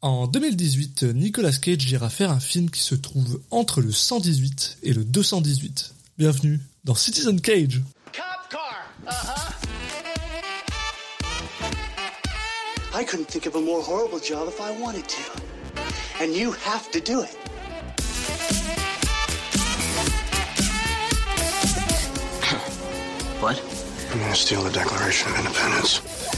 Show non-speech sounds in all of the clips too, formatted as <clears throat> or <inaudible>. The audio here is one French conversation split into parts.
En 2018, Nicolas Cage ira faire un film qui se trouve entre le 118 et le 218. Bienvenue dans Citizen Cage. Cop car. Uh-huh. I couldn't think of a more horrible job if I wanted to. And you have to do it. What? I'm gonna steal the Declaration of Independence.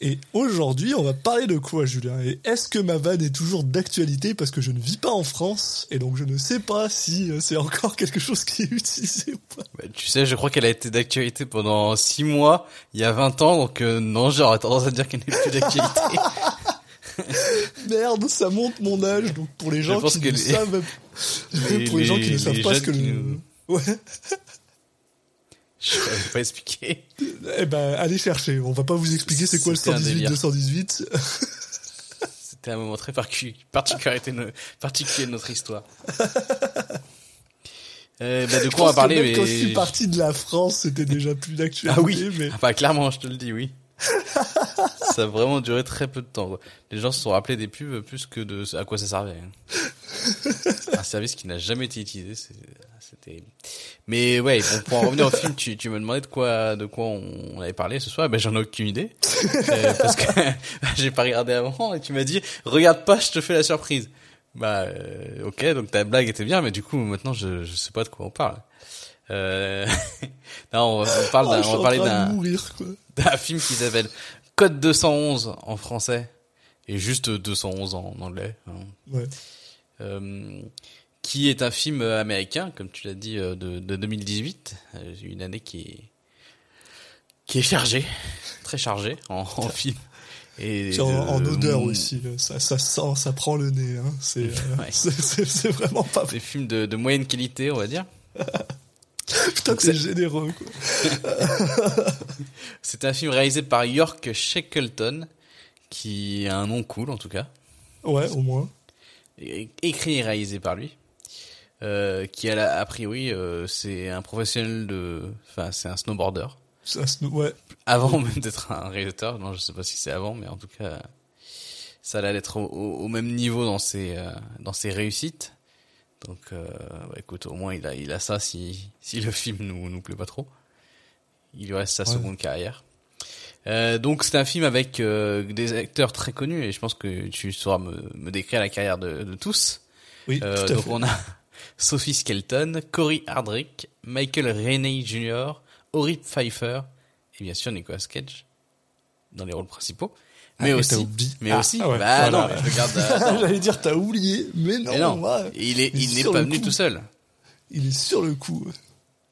Et aujourd'hui, on va parler de quoi, Julien? Et est-ce que ma vanne est toujours d'actualité parce que je ne vis pas en France? Et donc je ne sais pas si euh, c'est encore <laughs> quelque chose qui est utilisé ou pas. Bah, tu sais, je crois qu'elle a été d'actualité pendant 6 mois, il y a 20 ans, donc euh, non, j'aurais tendance à dire qu'elle n'est plus d'actualité. <laughs> Merde, ça monte mon âge. Donc pour les gens qui ne savent, les- <laughs> pour les gens qui ne les- savent les pas ce que nous- ouais, je vais pas expliquer. eh ben allez chercher. On va pas vous expliquer c'est quoi le C'était un 118 délire. 218. C'était un moment très particulier de notre histoire. Euh, bah, de quoi on va parler mais... quand je suis parti de la France, c'était déjà plus d'actualité. Ah oui, mais ah bah, clairement, je te le dis, oui. <laughs> ça a vraiment duré très peu de temps. quoi. Les gens se sont rappelés des pubs plus que de à quoi ça servait. hein. <laughs> Un service qui n'a jamais été utilisé, c'était. Mais ouais, bon, pour en revenir au film, tu, tu me demandais de quoi, de quoi on, on avait parlé ce soir. Ben j'en ai aucune idée Euh, parce que <laughs> j'ai pas regardé avant et tu m'as dit regarde pas, je te fais la surprise. Bah euh, ok, donc ta blague était bien, mais du coup maintenant je je sais pas de quoi on parle. Euh... <laughs> non, on, on parle Ah, d'un, on va parler d'un film qui s'appelle Code 211 en français et juste 211 en anglais. hein. Ouais. Euh, qui est un film américain, comme tu l'as dit, euh, de, de 2018, euh, une année qui est qui est chargée, très chargée en, en film. Et Puis en, de- en odeur aussi, ça, ça sent, ça prend le nez. Hein. C'est, Ouais. <laughs> c'est, c'est- c'est vraiment pas. Des films de, de moyenne qualité, on va dire. <laughs> <laughs> Putain, t'es c'est- généreux quoi. <laughs> C'est un film réalisé par York Shackleton, qui a un nom cool en tout cas. Ouais, au moins. É- écrit et réalisé par lui. Euh, qui a, la- a priori, euh, c'est un professionnel de, enfin, c'est un snowboarder. Ouais. Avant même d'être un réalisateur, non, je sais pas si c'est avant, mais en tout cas, ça allait être au, au- au même niveau dans ses, euh, dans ses réussites. Donc, euh, bah, écoute, au moins il a, il a ça si, si le film nous, nous plaît pas trop. Il lui reste sa Ouais. seconde carrière. Euh, donc c'est un film avec euh, des acteurs très connus et je pense que tu sauras me, me décrire la carrière de, de tous. Oui, tout à donc fait. on a <laughs> Sophie Skelton, Corey Hardrick, Michael Rennie Jr., Ori Pfeiffer et bien sûr Nicolas Cage dans les rôles principaux. Mais Ah, aussi, mais Ah, aussi, ah ouais, bah voilà. non, mais je regarde. euh. <laughs> J'allais dire t'as oublié, mais non. Mais non, ouais. il est, il n'est pas venu coup. tout seul. Il est sur le coup.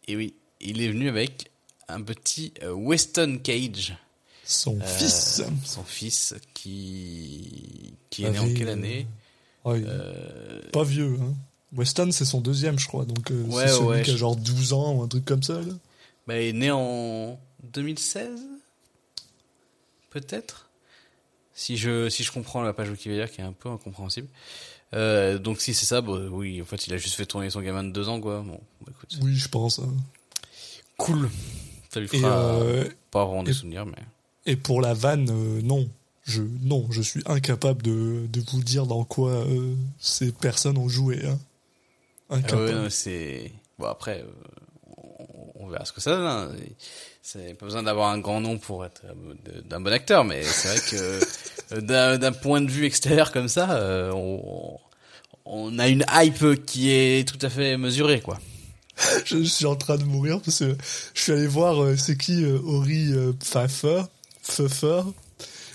Et oui, il est venu avec un petit euh, Weston Cage, Son euh, fils. son fils, qui qui est né en quelle année Ouais, Euh, Pas vieux. Hein. Weston, c'est son deuxième, je crois. Donc euh, c'est celui qui a genre 12 ans ou un truc comme ça. Là. Bah, il est né en 2016 Peut-être si je, si je comprends la page Wikipédia qui est un peu incompréhensible. Euh, donc si c'est ça, bon, oui, en fait, il a juste fait tourner son gamin de deux ans, quoi. Bon, bah, écoute, Oui, je pense. hein. cool. Ça lui fera euh, pas vraiment des et- souvenirs, mais... et pour la vanne, euh, non. Je, non, je suis incapable de, de vous dire dans quoi euh, ces personnes ont joué. Hein. Ah Incapable. ouais, c'est... Bon, après, on, on verra ce que ça donne. Hein. C'est pas besoin d'avoir un grand nom pour être euh, d'un bon acteur, mais c'est vrai que euh, d'un point de vue extérieur comme ça, euh, on, on a une hype qui est tout à fait mesurée, quoi. <laughs> je, suis en train de mourir parce que je suis allé voir c'est qui Ori Pfeiffer. Pfeiffer.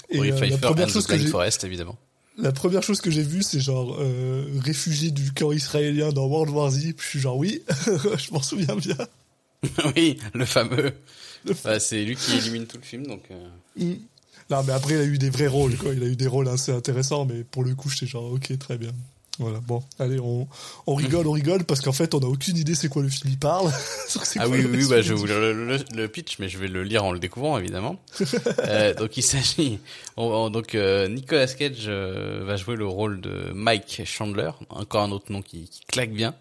Et Oui, euh, la Pfeiffer première chose the que Forest, évidemment. la première chose que j'ai vue c'est genre euh, réfugié du camp israélien dans World War Z. Puis je suis genre oui, <laughs> je m'en souviens bien. <laughs> oui, le fameux. Bah, c'est lui qui élimine tout le film, donc. euh, Non, mais après, il a eu des vrais rôles, quoi. Il a eu des rôles assez intéressants, mais pour le coup, j'étais genre, ok, très bien. Voilà, bon, allez, on, on rigole, on rigole, parce qu'en fait, on n'a aucune idée c'est quoi le film il parle. <laughs> Ah oui, oui, bah, je vais vous lire le, le- le pitch, mais je vais le lire en le découvrant, évidemment. <laughs> Euh, donc, il s'agit... on- on- donc, euh, Nicolas Cage euh, va jouer le rôle de Mike Chandler, encore un autre nom qui, qui claque bien.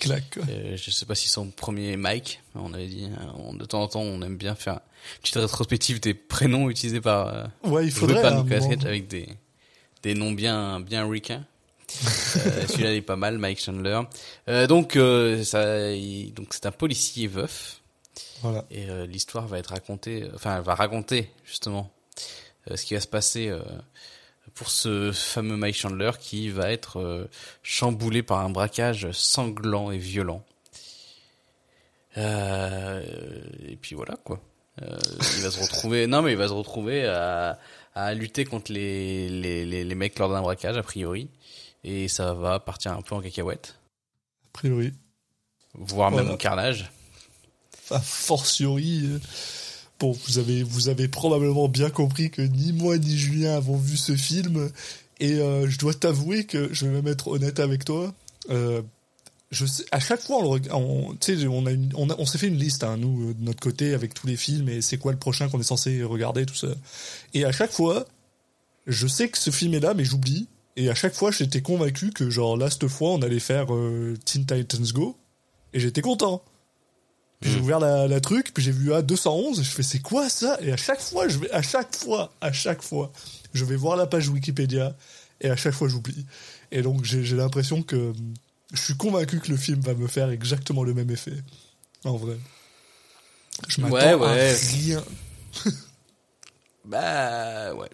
Clac, quoi. Euh, je sais pas si son premier Mike, on avait dit, on- de temps en temps, on aime bien faire une petite rétrospective des prénoms utilisés par... euh, Ouais, il faudrait. par Nicolas. Cage avec des, des noms bien, bien ricains. Euh, <laughs> Celui-là il est pas mal, Mike Chandler. Euh, donc, euh, ça, il- donc c'est un policier veuf. Voilà. Et l'histoire va être racontée, enfin, elle va raconter justement ce qui va se passer pour ce fameux Mike Chandler qui va être euh, chamboulé par un braquage sanglant et violent. Euh, et puis voilà quoi. Euh, il va se retrouver, non mais il va se retrouver à, à lutter contre les, les, les, les mecs lors d'un braquage a priori. Et ça va partir un peu en cacahuète, A priori. voire même au carnage. A fortiori. Bon, vous avez, vous avez probablement bien compris que ni moi ni Julien avons vu ce film. Et euh, je dois t'avouer que je vais même être honnête avec toi. Euh, je sais, à chaque fois, on, on s'est fait une liste, hein, nous, euh, de notre côté, avec tous les films et c'est quoi le prochain qu'on est censé regarder, tout ça. Et à chaque fois, je sais que ce film est là, mais j'oublie. Et à chaque fois, j'étais convaincu que, genre, là, cette fois, on allait faire euh, Teen Titans Go. Et j'étais content. Puis j'ai ouvert la, la truc, puis j'ai vu à 211, je fais c'est quoi ça? Et à chaque fois, je vais, à chaque fois, à chaque fois, je vais voir la page Wikipédia, et à chaque fois j'oublie. Et donc j'ai j'ai l'impression que je suis convaincu que le film va me faire exactement le même effet. En vrai. Je m'attends Ouais, à ouais. rien. <laughs> Bah ouais.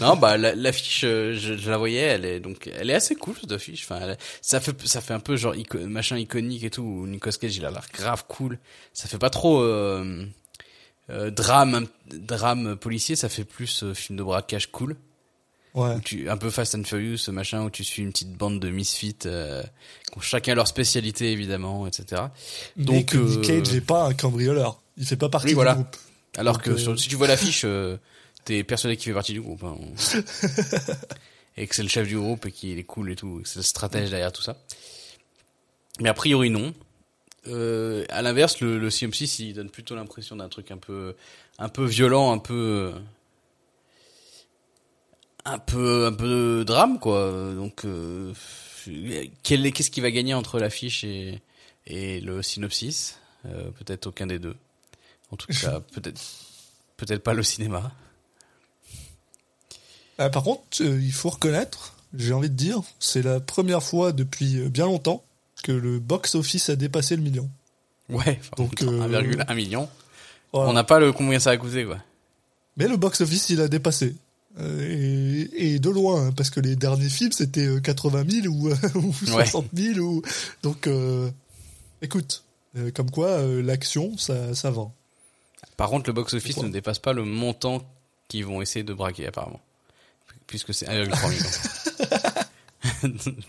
Non bah la- l'affiche euh, je, je la voyais elle est donc elle est assez cool cette affiche enfin elle- ça fait ça fait un peu genre ico- machin iconique et tout où Nicolas Cage il a l'air grave cool ça fait pas trop euh, euh, drame drame policier ça fait plus euh, film de braquage cool Ouais. tu un peu Fast and Furious ce machin où tu suis une petite bande de misfits euh, qui ont chacun leur spécialité évidemment etc Donc Donc, que Nick euh, Cage n'est pas un cambrioleur. Il fait pas partie Oui, voilà. du groupe. Alors Donc, que euh, si tu vois l'affiche, euh, t'es persuadé qu'il fait partie du groupe. hein. <laughs> et que c'est le chef du groupe et qu'il est cool et tout, c'est le stratège derrière tout ça. Mais a priori non. Euh, à l'inverse, le, le CM6 il donne plutôt l'impression d'un truc un peu, un peu violent, un peu, un peu, un peu drame quoi. Donc, euh, quel qu'est-ce qui va gagner entre l'affiche et, et le synopsis? Euh, Peut-être aucun des deux. En tout cas, peut-être, peut-être pas le cinéma. Ah, par contre, euh, il faut reconnaître, j'ai envie de dire, c'est la première fois depuis euh, bien longtemps que le box-office a dépassé le million. Ouais, Donc, putain, euh, 1,1 million. Voilà. On n'a pas le combien ça a coûté, quoi. Mais le box-office, il a dépassé. Et, et de loin, hein, parce que les derniers films, c'était euh, 80 000 ou, <laughs> ou 60 000. Ou... Donc, euh, écoute, euh, comme quoi, euh, l'action, ça, ça vend. Par contre, le box-office ne dépasse pas le montant qu'ils vont essayer de braquer, apparemment. Puisque c'est 1,3 million.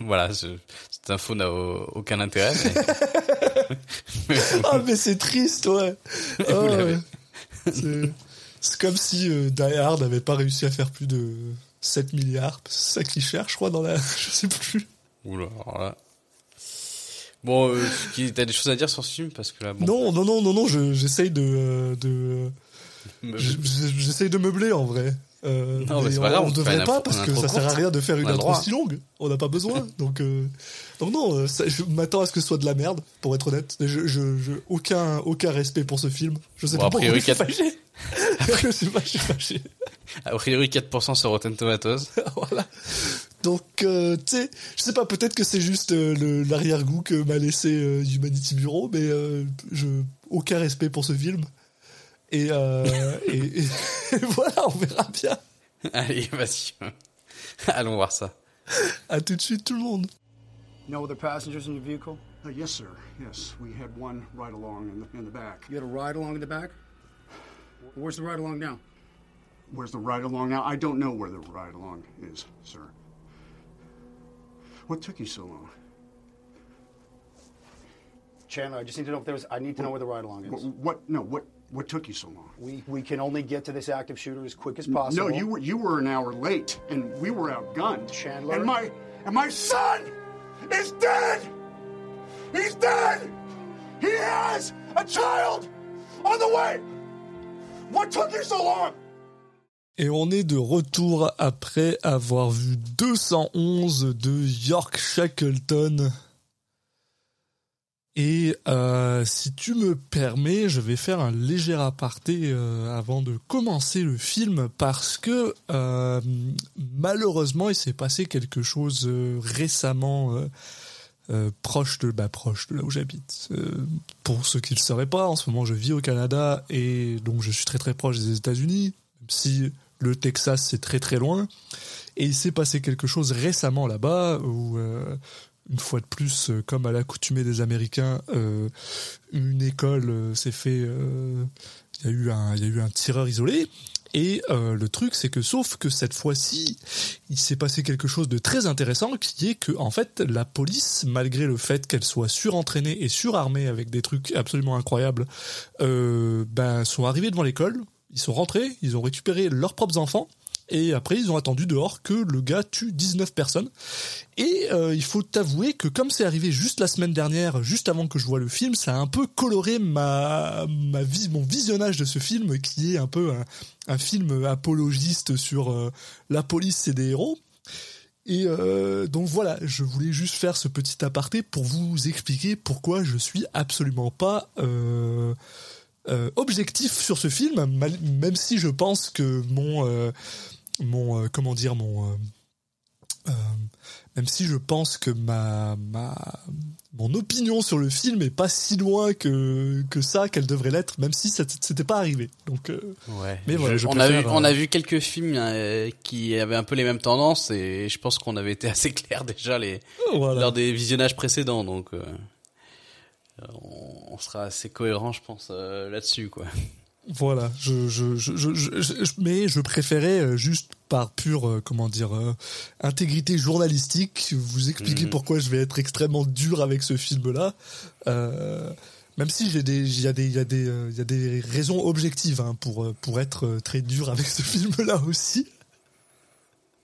<laughs> voilà, ce- cette info n'a au- aucun intérêt. mais- <laughs> mais- Ah, mais c'est triste, ouais. <laughs> Ah, ouais. C'est- comme si euh, Die Hard n'avait pas réussi à faire plus de 7 milliards. C'est ça qu'ils cherchent, je crois, dans la... Je sais plus. Oula, alors là. Bon, euh, t'as des choses à dire sur ce film? Parce que là, bon. Non, non, non, non, non, je- j'essaye de... euh, de j'essaye de meubler, en vrai. Euh, Non, mais c'est on, grave, on devrait pas parce que ça sert à rien de faire une intro si longue. On n'a pas besoin. <laughs> donc, euh, donc non, euh, ça- je m'attends à ce que ce soit de la merde, pour être honnête. Je, je, je- aucun, aucun respect pour ce film. Je sais Bon, pas a pourquoi <laughs> <laughs> je suis fâché. je pas, je suis fâché. A priori, 4% sur Rotten Tomatoes. voilà. Donc, euh, tu sais, je sais pas, peut-être que c'est juste l'arrière-goût que m'a laissé Humanity Bureau, mais je aucun respect pour ce film. Et, euh, et, et- et <laughs> voilà, on verra bien. Allez, vas-y. Allons voir ça. À tout de suite, tout le monde. No other passengers in your vehicle? Uh, yes, sir. Yes, we had one ride along in the, in the back. You had a ride along in the back? Where's the ride along now? Where's the ride along now? I don't know where the ride along is, sir. What took you so long? Chandler, I just need to know if there was. I need to know where the ride along is. What, what? No. What? What took you so long? We we can only get to this active shooter as quick as possible. No, you were you were an hour late, and we were outgunned. Chandler? And my and my son is dead. He's dead. He has a child on the way. What took you so long? Et on est de retour après avoir vu 211 de York Shackleton. Et euh, si tu me permets, je vais faire un léger aparté euh, avant de commencer le film parce que euh, malheureusement il s'est passé quelque chose récemment proche de bah, proche de là où j'habite. Pour ceux qui ne le sauraient pas, en ce moment je vis au Canada et donc je suis très très proche des États-Unis, même si le Texas c'est très très loin. Et il s'est passé quelque chose récemment là-bas où une fois de plus, euh, comme à l'accoutumée des Américains, euh, une école euh, s'est fait. Il y a eu un, tireur isolé. Et le truc, c'est que sauf que cette fois-ci, il s'est passé quelque chose de très intéressant, qui est que en fait, la police, malgré le fait qu'elle soit surentraînée et surarmée avec des trucs absolument incroyables, ben sont arrivés devant l'école. Ils sont rentrés, ils ont récupéré leurs propres enfants. Et après, ils ont attendu dehors que le gars tue 19 personnes. Et euh, il faut t'avouer que comme c'est arrivé juste la semaine dernière, juste avant que je vois le film, ça a un peu coloré ma, ma vie, mon visionnage de ce film, qui est un peu un, film apologiste sur euh, la police, c'est des héros. Et euh, donc voilà, je voulais juste faire ce petit aparté pour vous expliquer pourquoi je suis absolument pas objectif sur ce film, même si je pense que mon mon euh, comment dire mon euh, euh, même si je pense que ma ma mon opinion sur le film est pas si loin que que ça qu'elle devrait l'être, même si c'était pas arrivé. Donc Ouais. Mais voilà, je on, a vu, on a vu quelques films euh, qui avaient un peu les mêmes tendances et je pense qu'on avait été <laughs> assez clair déjà les, voilà. lors des visionnages précédents. Donc, euh, on, on sera assez cohérent, je pense, euh, là-dessus, quoi. Voilà, je, je, je, je, je- je- mais je préférais euh, juste par pure, euh, comment dire, euh, intégrité journalistique, vous expliquer Mhm. pourquoi je vais être extrêmement dur avec ce film-là. Euh, même si j'ai des, il y a des, il y a des, il y a des raisons objectives hein, pour pour être très dur avec ce film-là aussi.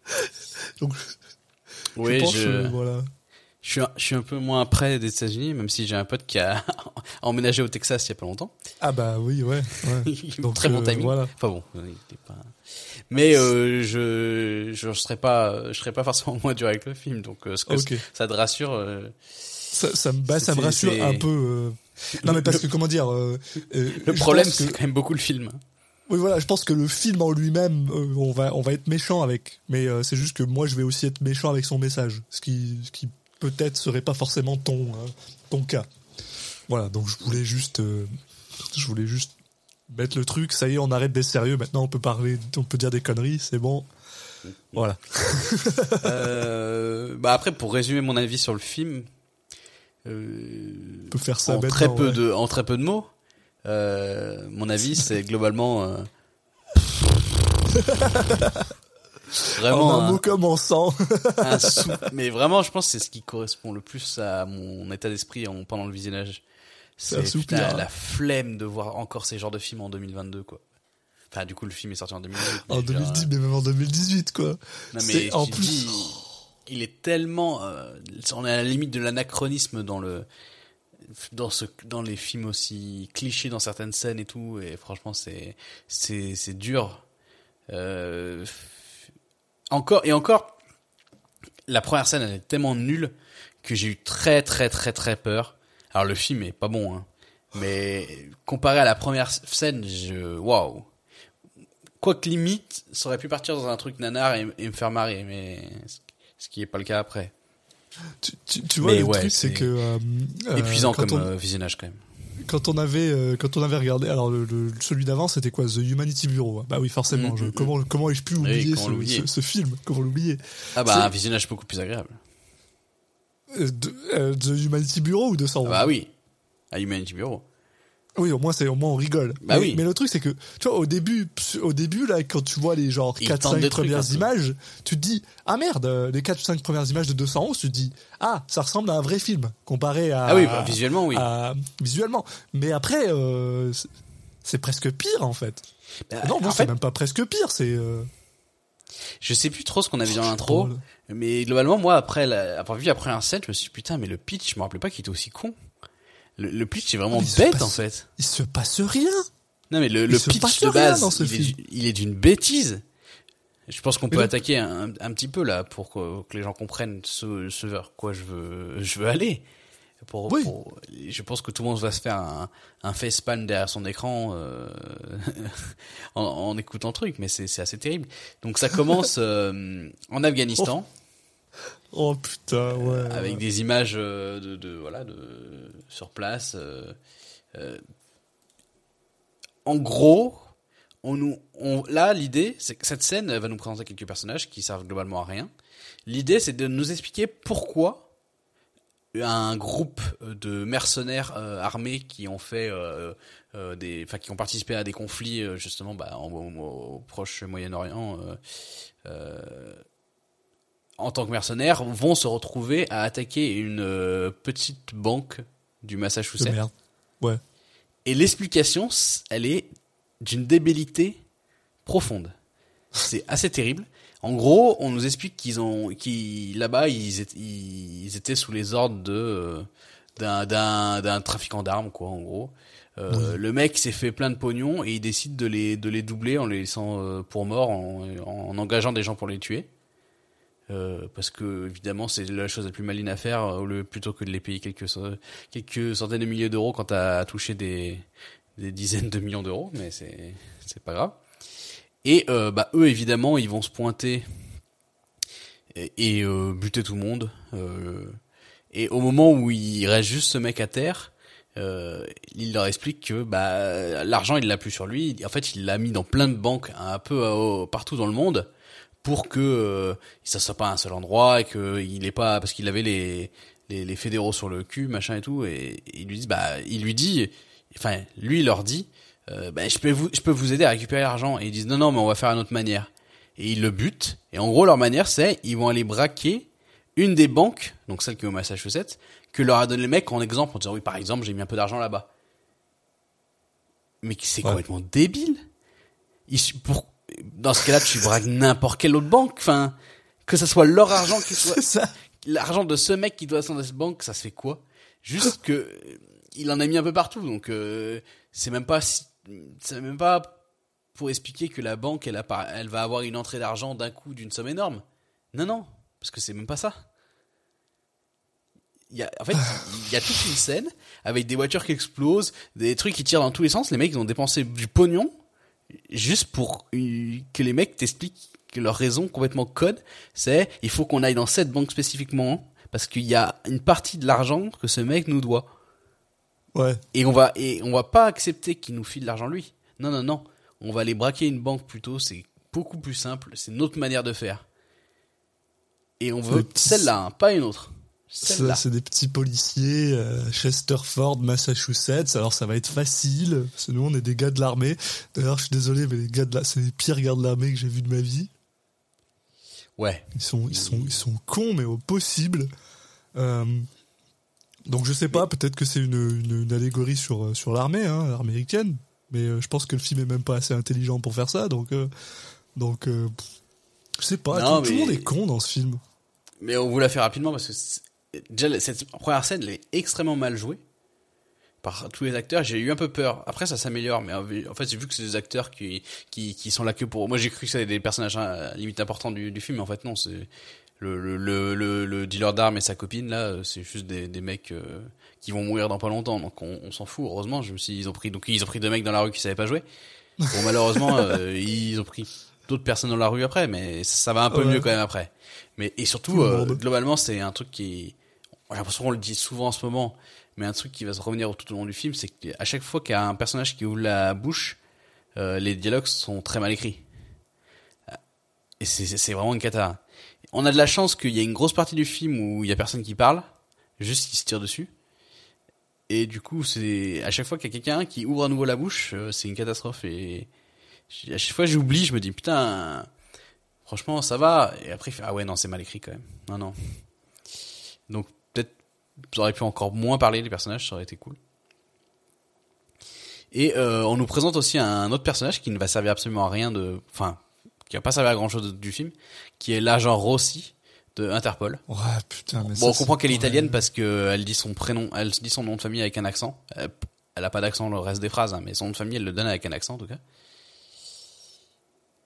<laughs> Donc, Oui, je voilà. Je, suis un, je suis un peu moins près des États-Unis, même si j'ai un pote qui a <laughs> emménagé au Texas il y a pas longtemps. Ah bah oui, ouais. ouais. <laughs> Donc, Très bon euh, timing. voilà. Enfin bon, il était pas. Mais euh, je je serais pas je serais pas forcément <laughs> moins dur avec le film, donc euh, ce que ça te rassure. euh, Ça, ça, me, bah, ça me rassure un peu. euh, Non mais parce que comment dire. euh, euh, le problème, que- c'est quand même beaucoup le film. Oui, voilà, je pense que le film en lui-même, euh, on va, on va être méchant avec, mais euh, c'est juste que moi, je vais aussi être méchant avec son message, ce qui, ce qui peut-être serait pas forcément ton, euh, ton cas. Voilà, donc je voulais juste, euh, je voulais juste mettre le truc. Ça y est, on arrête d'être sérieux. Maintenant, on peut parler, on peut dire des conneries, c'est bon. Voilà. <laughs> Euh, bah après, pour résumer mon avis sur le film, euh, On peut faire ça en très peu ouais. de en très peu de mots, euh, mon avis c'est globalement <laughs> vraiment en un un, mot comme en sang. un sou- mais vraiment je pense que c'est ce qui correspond le plus à mon état d'esprit en- pendant le visionnage. C'est putain, la flemme de voir encore ces genres de films en 2022 quoi. Enfin du coup le film est sorti en 2018. en mais je veux dire, 2010, mais même en 2018, quoi. non mais en plus. dis, il est tellement, euh, on est à la limite de l'anachronisme dans le, dans ce, dans les films aussi clichés dans certaines scènes et tout. Et franchement, c'est, c'est, c'est dur. Euh, encore et encore, la première scène elle est tellement nulle que j'ai eu très très très très peur. Alors le film est pas bon, hein, mais comparé à la première scène, je, waouh. Quoique limite, ça aurait pu partir dans un truc nanar et, et me faire marrer, mais ce qui est pas le cas après. Tu, tu, tu vois, Mais le ouais, truc, c'est que euh, euh, Épuisant comme on- euh, visionnage quand même. Quand on avait euh, quand on avait regardé alors le, le- celui d'avant c'était quoi? The Humanity Bureau bah oui forcément Mm, je- mm, comment comment ai-je pu oublier ce, l'oublier? ce, ce film? Comment l'oublier? Ah bah un visionnage beaucoup plus agréable. Euh, de- euh, The Humanity Bureau ou 200 Ah bah oui, à Humanity Bureau. Oui, au moins c'est au moins on rigole. Bah mais, oui. mais le truc c'est que tu vois au début au début là quand tu vois les genre Ils 4 tentent 5 des trucs un premières peu. images, tu te dis ah merde, euh, les 4 5 premières images de 211, tu te dis ah, ça ressemble à un vrai film comparé à Ah oui, bah, visuellement, oui. à- visuellement. Mais après euh, c'est- presque pire en fait. Bah, non, en c'est même pas presque pire, c'est euh, je sais plus trop ce qu'on avait dit dans l'intro, mais globalement, moi, après la- avoir vu la première scène, je me suis dit, putain, mais le pitch, je me rappelais pas qu'il était aussi con. Le, le pitch est vraiment il bête, passe- en fait. il se passe rien. Non, mais le, le pitch de base, dans ce il, est, d'une bêtise. Je pense qu'on peut donc- attaquer un, un petit peu là pour que, que les gens comprennent ce, ce vers quoi je veux, je veux aller. Pour, Oui. pour- je pense que tout le monde va se faire un, un facepalm derrière son écran euh, <laughs> en, en écoutant le truc, mais c'est c'est assez terrible. Donc ça commence <laughs> euh, en Afghanistan Oh putain, ouais. avec des images euh, de, de voilà de sur place. euh, euh, en gros, on nous, on, là l'idée, c'est que cette scène elle va nous présenter quelques personnages qui servent globalement à rien. L'idée, c'est de nous expliquer pourquoi un groupe de mercenaires euh, armés qui ont fait euh, euh, des, enfin qui ont participé à des conflits euh, justement bah, en- au, au Proche Moyen-Orient. En tant que mercenaires, vont se retrouver à attaquer une euh, petite banque du Massachusetts. merde. Ouais. Et l'explication, elle est d'une débilité profonde. C'est assez terrible. En gros, on nous explique qu'ils ont, qu'ils là-bas, ils, étaient- ils étaient sous les ordres de euh, d'un trafiquant d'armes, quoi, en gros. Euh, Le mec s'est fait plein de pognon et il décide de les de les doubler en les laissant pour morts, en, en engageant des gens pour les tuer. Euh, parce que évidemment c'est la chose la plus maligne à faire euh, lieu plutôt que de les payer quelques centaines de milliers d'euros quand t'as touché des dizaines de millions d'euros mais c'est pas grave. Et euh, bah eux évidemment ils vont se pointer et, et, euh, buter tout le monde. Euh, et au moment où il reste juste ce mec à terre euh, il leur explique que bah l'argent il l'a plus sur lui. En fait il l'a mis dans plein de banques un peu partout dans le monde pour que euh, ça soit pas à un seul endroit et que il est pas parce qu'il avait les, les les fédéraux sur le cul machin et tout et, et il lui dit bah il lui dit enfin lui il leur dit euh, bah, je peux vous je peux vous aider à récupérer l'argent. Et ils disent non non mais on va faire à notre manière. Et ils le butent. Et en gros leur manière c'est ils vont aller braquer une des banques donc celle qui est au Massachusetts que leur a donné le mec en exemple en disant oui par exemple j'ai mis un peu d'argent là-bas. Mais c'est Ouais. complètement débile. Il, su- pour, dans ce cas-là, tu braques n'importe quelle autre banque. Enfin, que ça soit leur argent qui soit <laughs> l'argent de ce mec qui doit dans cette banque, ça se fait quoi? Juste que euh, il en a mis un peu partout, donc euh, c'est même pas si- c'est même pas pour expliquer que la banque elle a elle va avoir une entrée d'argent d'un coup d'une somme énorme. Non non, parce que c'est même pas ça. Il y a, en fait, il y a toute une scène avec des voitures qui explosent, des trucs qui tirent dans tous les sens. Les mecs ils ont dépensé du pognon juste pour que les mecs t'expliquent que leur raison complètement code, c'est il faut qu'on aille dans cette banque spécifiquement parce qu'il y a une partie de l'argent que ce mec nous doit Ouais. et on va et on va pas accepter qu'il nous file l'argent lui. Non non non, on va aller braquer une banque plutôt, c'est beaucoup plus simple, c'est notre manière de faire. Et on veut celle-là, hein, pas une autre. Ça. C'est des petits policiers, euh, Chesterford, Massachusetts. Alors ça va être facile, parce que nous on est des gars de l'armée. D'ailleurs, je suis désolé, mais les gars de la, c'est les pires gars de l'armée que j'ai vus de ma vie. Ouais. Ils sont, ils sont, ils sont cons, mais au possible. Euh, donc je sais pas, peut-être que c'est une, une, une allégorie sur sur l'armée, hein, américaine. Mais euh, je pense que le film est même pas assez intelligent pour faire ça. Donc euh, donc euh, je sais pas. Non, tout, tout le monde est con dans ce film. Mais on vous la fait rapidement parce que déjà cette première scène elle est extrêmement mal jouée par tous les acteurs. J'ai eu un peu peur. Après ça s'améliore, mais en fait j'ai vu que c'est des acteurs qui, qui qui sont là que pour. Moi j'ai cru que c'était des personnages hein, limite importants du, du film, mais en fait non. C'est le le le le, le dealer d'armes et sa copine là, c'est juste des des mecs euh, qui vont mourir dans pas longtemps. Donc on, on s'en fout. Heureusement, je me suis ils ont pris donc ils ont pris deux mecs dans la rue qui savaient pas jouer. Bon malheureusement <laughs> euh, ils ont pris d'autres personnes dans la rue après, mais ça va un peu Ouais. mieux quand même après. Mais et surtout, euh, globalement, c'est un truc qui, j'ai l'impression qu'on le dit souvent en ce moment, mais un truc qui va se revenir tout au long du film, c'est qu'à chaque fois qu'il y a un personnage qui ouvre la bouche, euh, les dialogues sont très mal écrits. Et c'est vraiment une cata. On a de la chance qu'il y a une grosse partie du film où il y a personne qui parle, juste qui se tire dessus. et du coup, c'est à chaque fois qu'il y a quelqu'un qui ouvre à nouveau la bouche, euh, c'est une catastrophe. Et à chaque fois, j'oublie, je me dis putain, franchement, ça va. Et après, ah ouais, non, c'est mal écrit quand même. Non, non. Donc j'aurais pu encore moins parler des personnages, ça aurait été cool. Et euh, on nous présente aussi un autre personnage qui ne va servir absolument à rien de, enfin, qui va pas servir à grand chose du film, qui est l'agent Rossi de Interpol. Ouais, putain, mais Bon, on comprend qu'elle est italienne parce que elle dit son prénom, elle dit son nom de famille avec un accent. Elle, elle a pas d'accent le reste des phrases, hein, mais son nom de famille, elle le donne avec un accent en tout cas.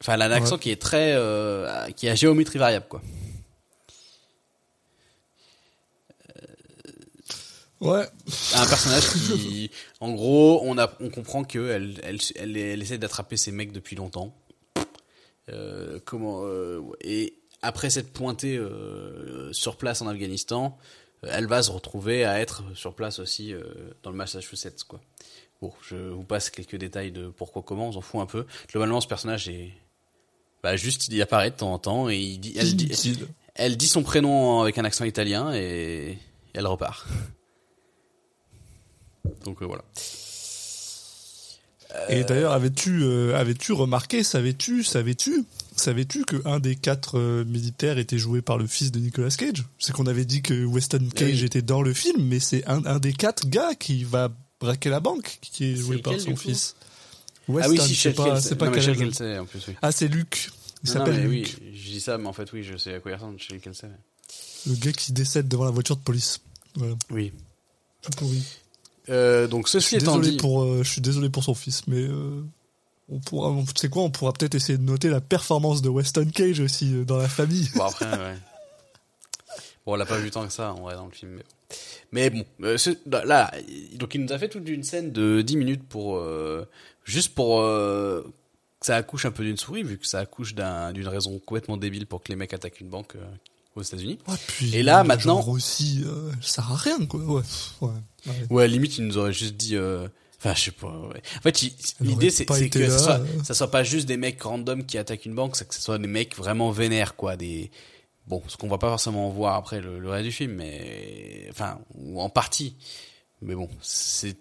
Enfin, elle a un accent Ouais. qui est très, euh, qui a géométrie variable quoi. Ouais, Un personnage qui, en gros, on a, on comprend que elle, elle, elle, elle essaie d'attraper ses mecs depuis longtemps. Euh, comment euh, et après s'être pointée euh, sur place en Afghanistan, elle va se retrouver à être sur place aussi dans le Massachusetts quoi. Bon, je vous passe quelques détails de pourquoi comment, on s'en fout un peu. Globalement, ce personnage est bah juste il apparaît de temps en temps et il dit, elle dit, elle dit son prénom avec un accent italien et elle repart. Donc euh, voilà. Et d'ailleurs, avais-tu euh, avais-tu remarqué, savais-tu, savais-tu, savais-tu que un des quatre euh, militaires était joué par le fils de Nicolas Cage? C'est qu'on avait dit que Weston Cage Oui. était dans le film, mais c'est un, un des quatre gars qui va braquer la banque qui est joué C'est par son fils. ah Weston, oui, si, c'est pas, Kelsey. c'est pas. Kelsey, en plus, oui. Ah, c'est Luc. Il s'appelle Luc. oui, je dis ça, mais en fait, oui, je sais à quoi il ressemble, Shell Kelsey. Le gars qui décède devant la voiture de police. Voilà. Oui. Tout pourri. Euh, donc, Je ceci suis étant dit, pour, euh, je suis désolé pour son fils, mais euh, on pourra, on- tu sais quoi, on pourra peut-être essayer de noter la performance de Weston Cage aussi euh, dans la famille. bon, après, ouais. Bon, on l'a pas vu tant que ça, en vrai, dans le film, mais bon. Mais bon, euh, ce- là, donc il nous a fait toute une scène de 10 minutes pour, euh, juste pour, euh, que ça accouche un peu d'une souris, vu que ça accouche d'un- d'une raison complètement débile pour que les mecs attaquent une banque euh, aux États-Unis. Ouais, puis, Et là, maintenant- aussi, euh, ça sert à rien, quoi. Ouais, ouais, ouais. Ouais, limite, il nous aurait juste dit. euh, Enfin, je sais pas. ouais. En fait, l'idée, c'est que là, ça soit, euh. ça soit pas juste des mecs random qui attaquent une banque, c'est que ce soit des mecs vraiment vénères, quoi. Des bon, ce qu'on va pas forcément voir après le, le reste du film, mais enfin, ou en partie. Mais bon,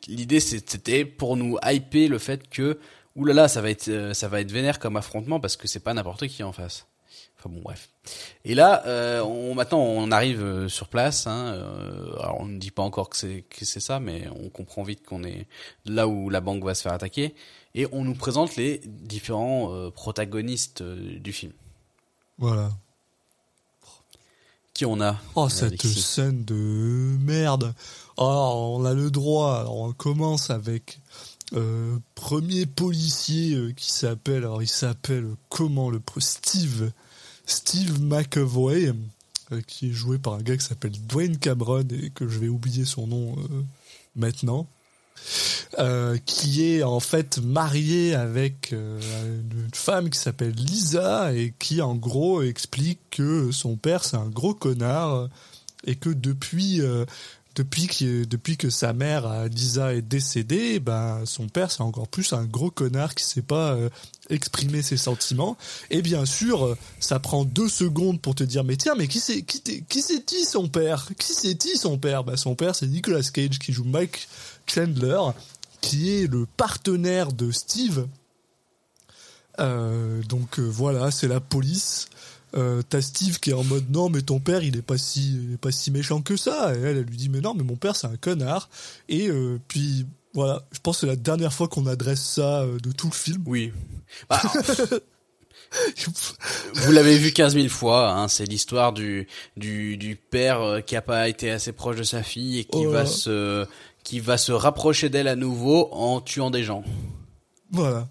l'idée, c'était pour nous hyper le fait que oulala, ça va être, euh, ça va être vénère comme affrontement parce que c'est pas n'importe qui en face. Enfin bon, bref. Et là, euh, on, maintenant, on arrive euh, sur place. Hein, euh, alors, on ne dit pas encore que c'est que c'est ça, mais on comprend vite qu'on est là où la banque va se faire attaquer. Et on nous présente les différents euh, protagonistes du film. Voilà. Qui on a? Oh, cette scène de merde. Alors, on a le droit. Alors, on commence avec euh, premier policier euh, qui s'appelle. Alors, il s'appelle comment le Steve? Steve McAvoy, euh, qui est joué par un gars qui s'appelle Dwayne Cameron et que je vais oublier son nom euh, maintenant. Euh, qui est en fait marié avec euh, une femme qui s'appelle Lisa et qui en gros explique que son père c'est un gros connard et que depuis euh, depuis que depuis que sa mère Lisa est décédée ben son père c'est encore plus un gros connard qui sait pas euh, exprimer ses sentiments. Et bien sûr euh, ça prend deux secondes pour te dire mais tiens mais qui c'est qui qui c'est-il son père? Qui c'est-il son père? Ben son père c'est Nicolas Cage qui joue Mike Chandler qui est le partenaire de Steve. Euh, donc voilà, c'est la police. Euh, T'as Steve qui est en mode non mais ton père il est pas si il est pas si méchant que ça. Et elle elle lui dit mais non mais mon père c'est un connard. Et euh, puis voilà. Je pense que c'est la dernière fois qu'on adresse ça euh, de tout le film. Oui. Bah, <laughs> vous l'avez vu 15 000 fois, hein, c'est l'histoire du, du, du père euh, qui a pas été assez proche de sa fille et qui Oh va se qui va se rapprocher d'elle à nouveau en tuant des gens. voilà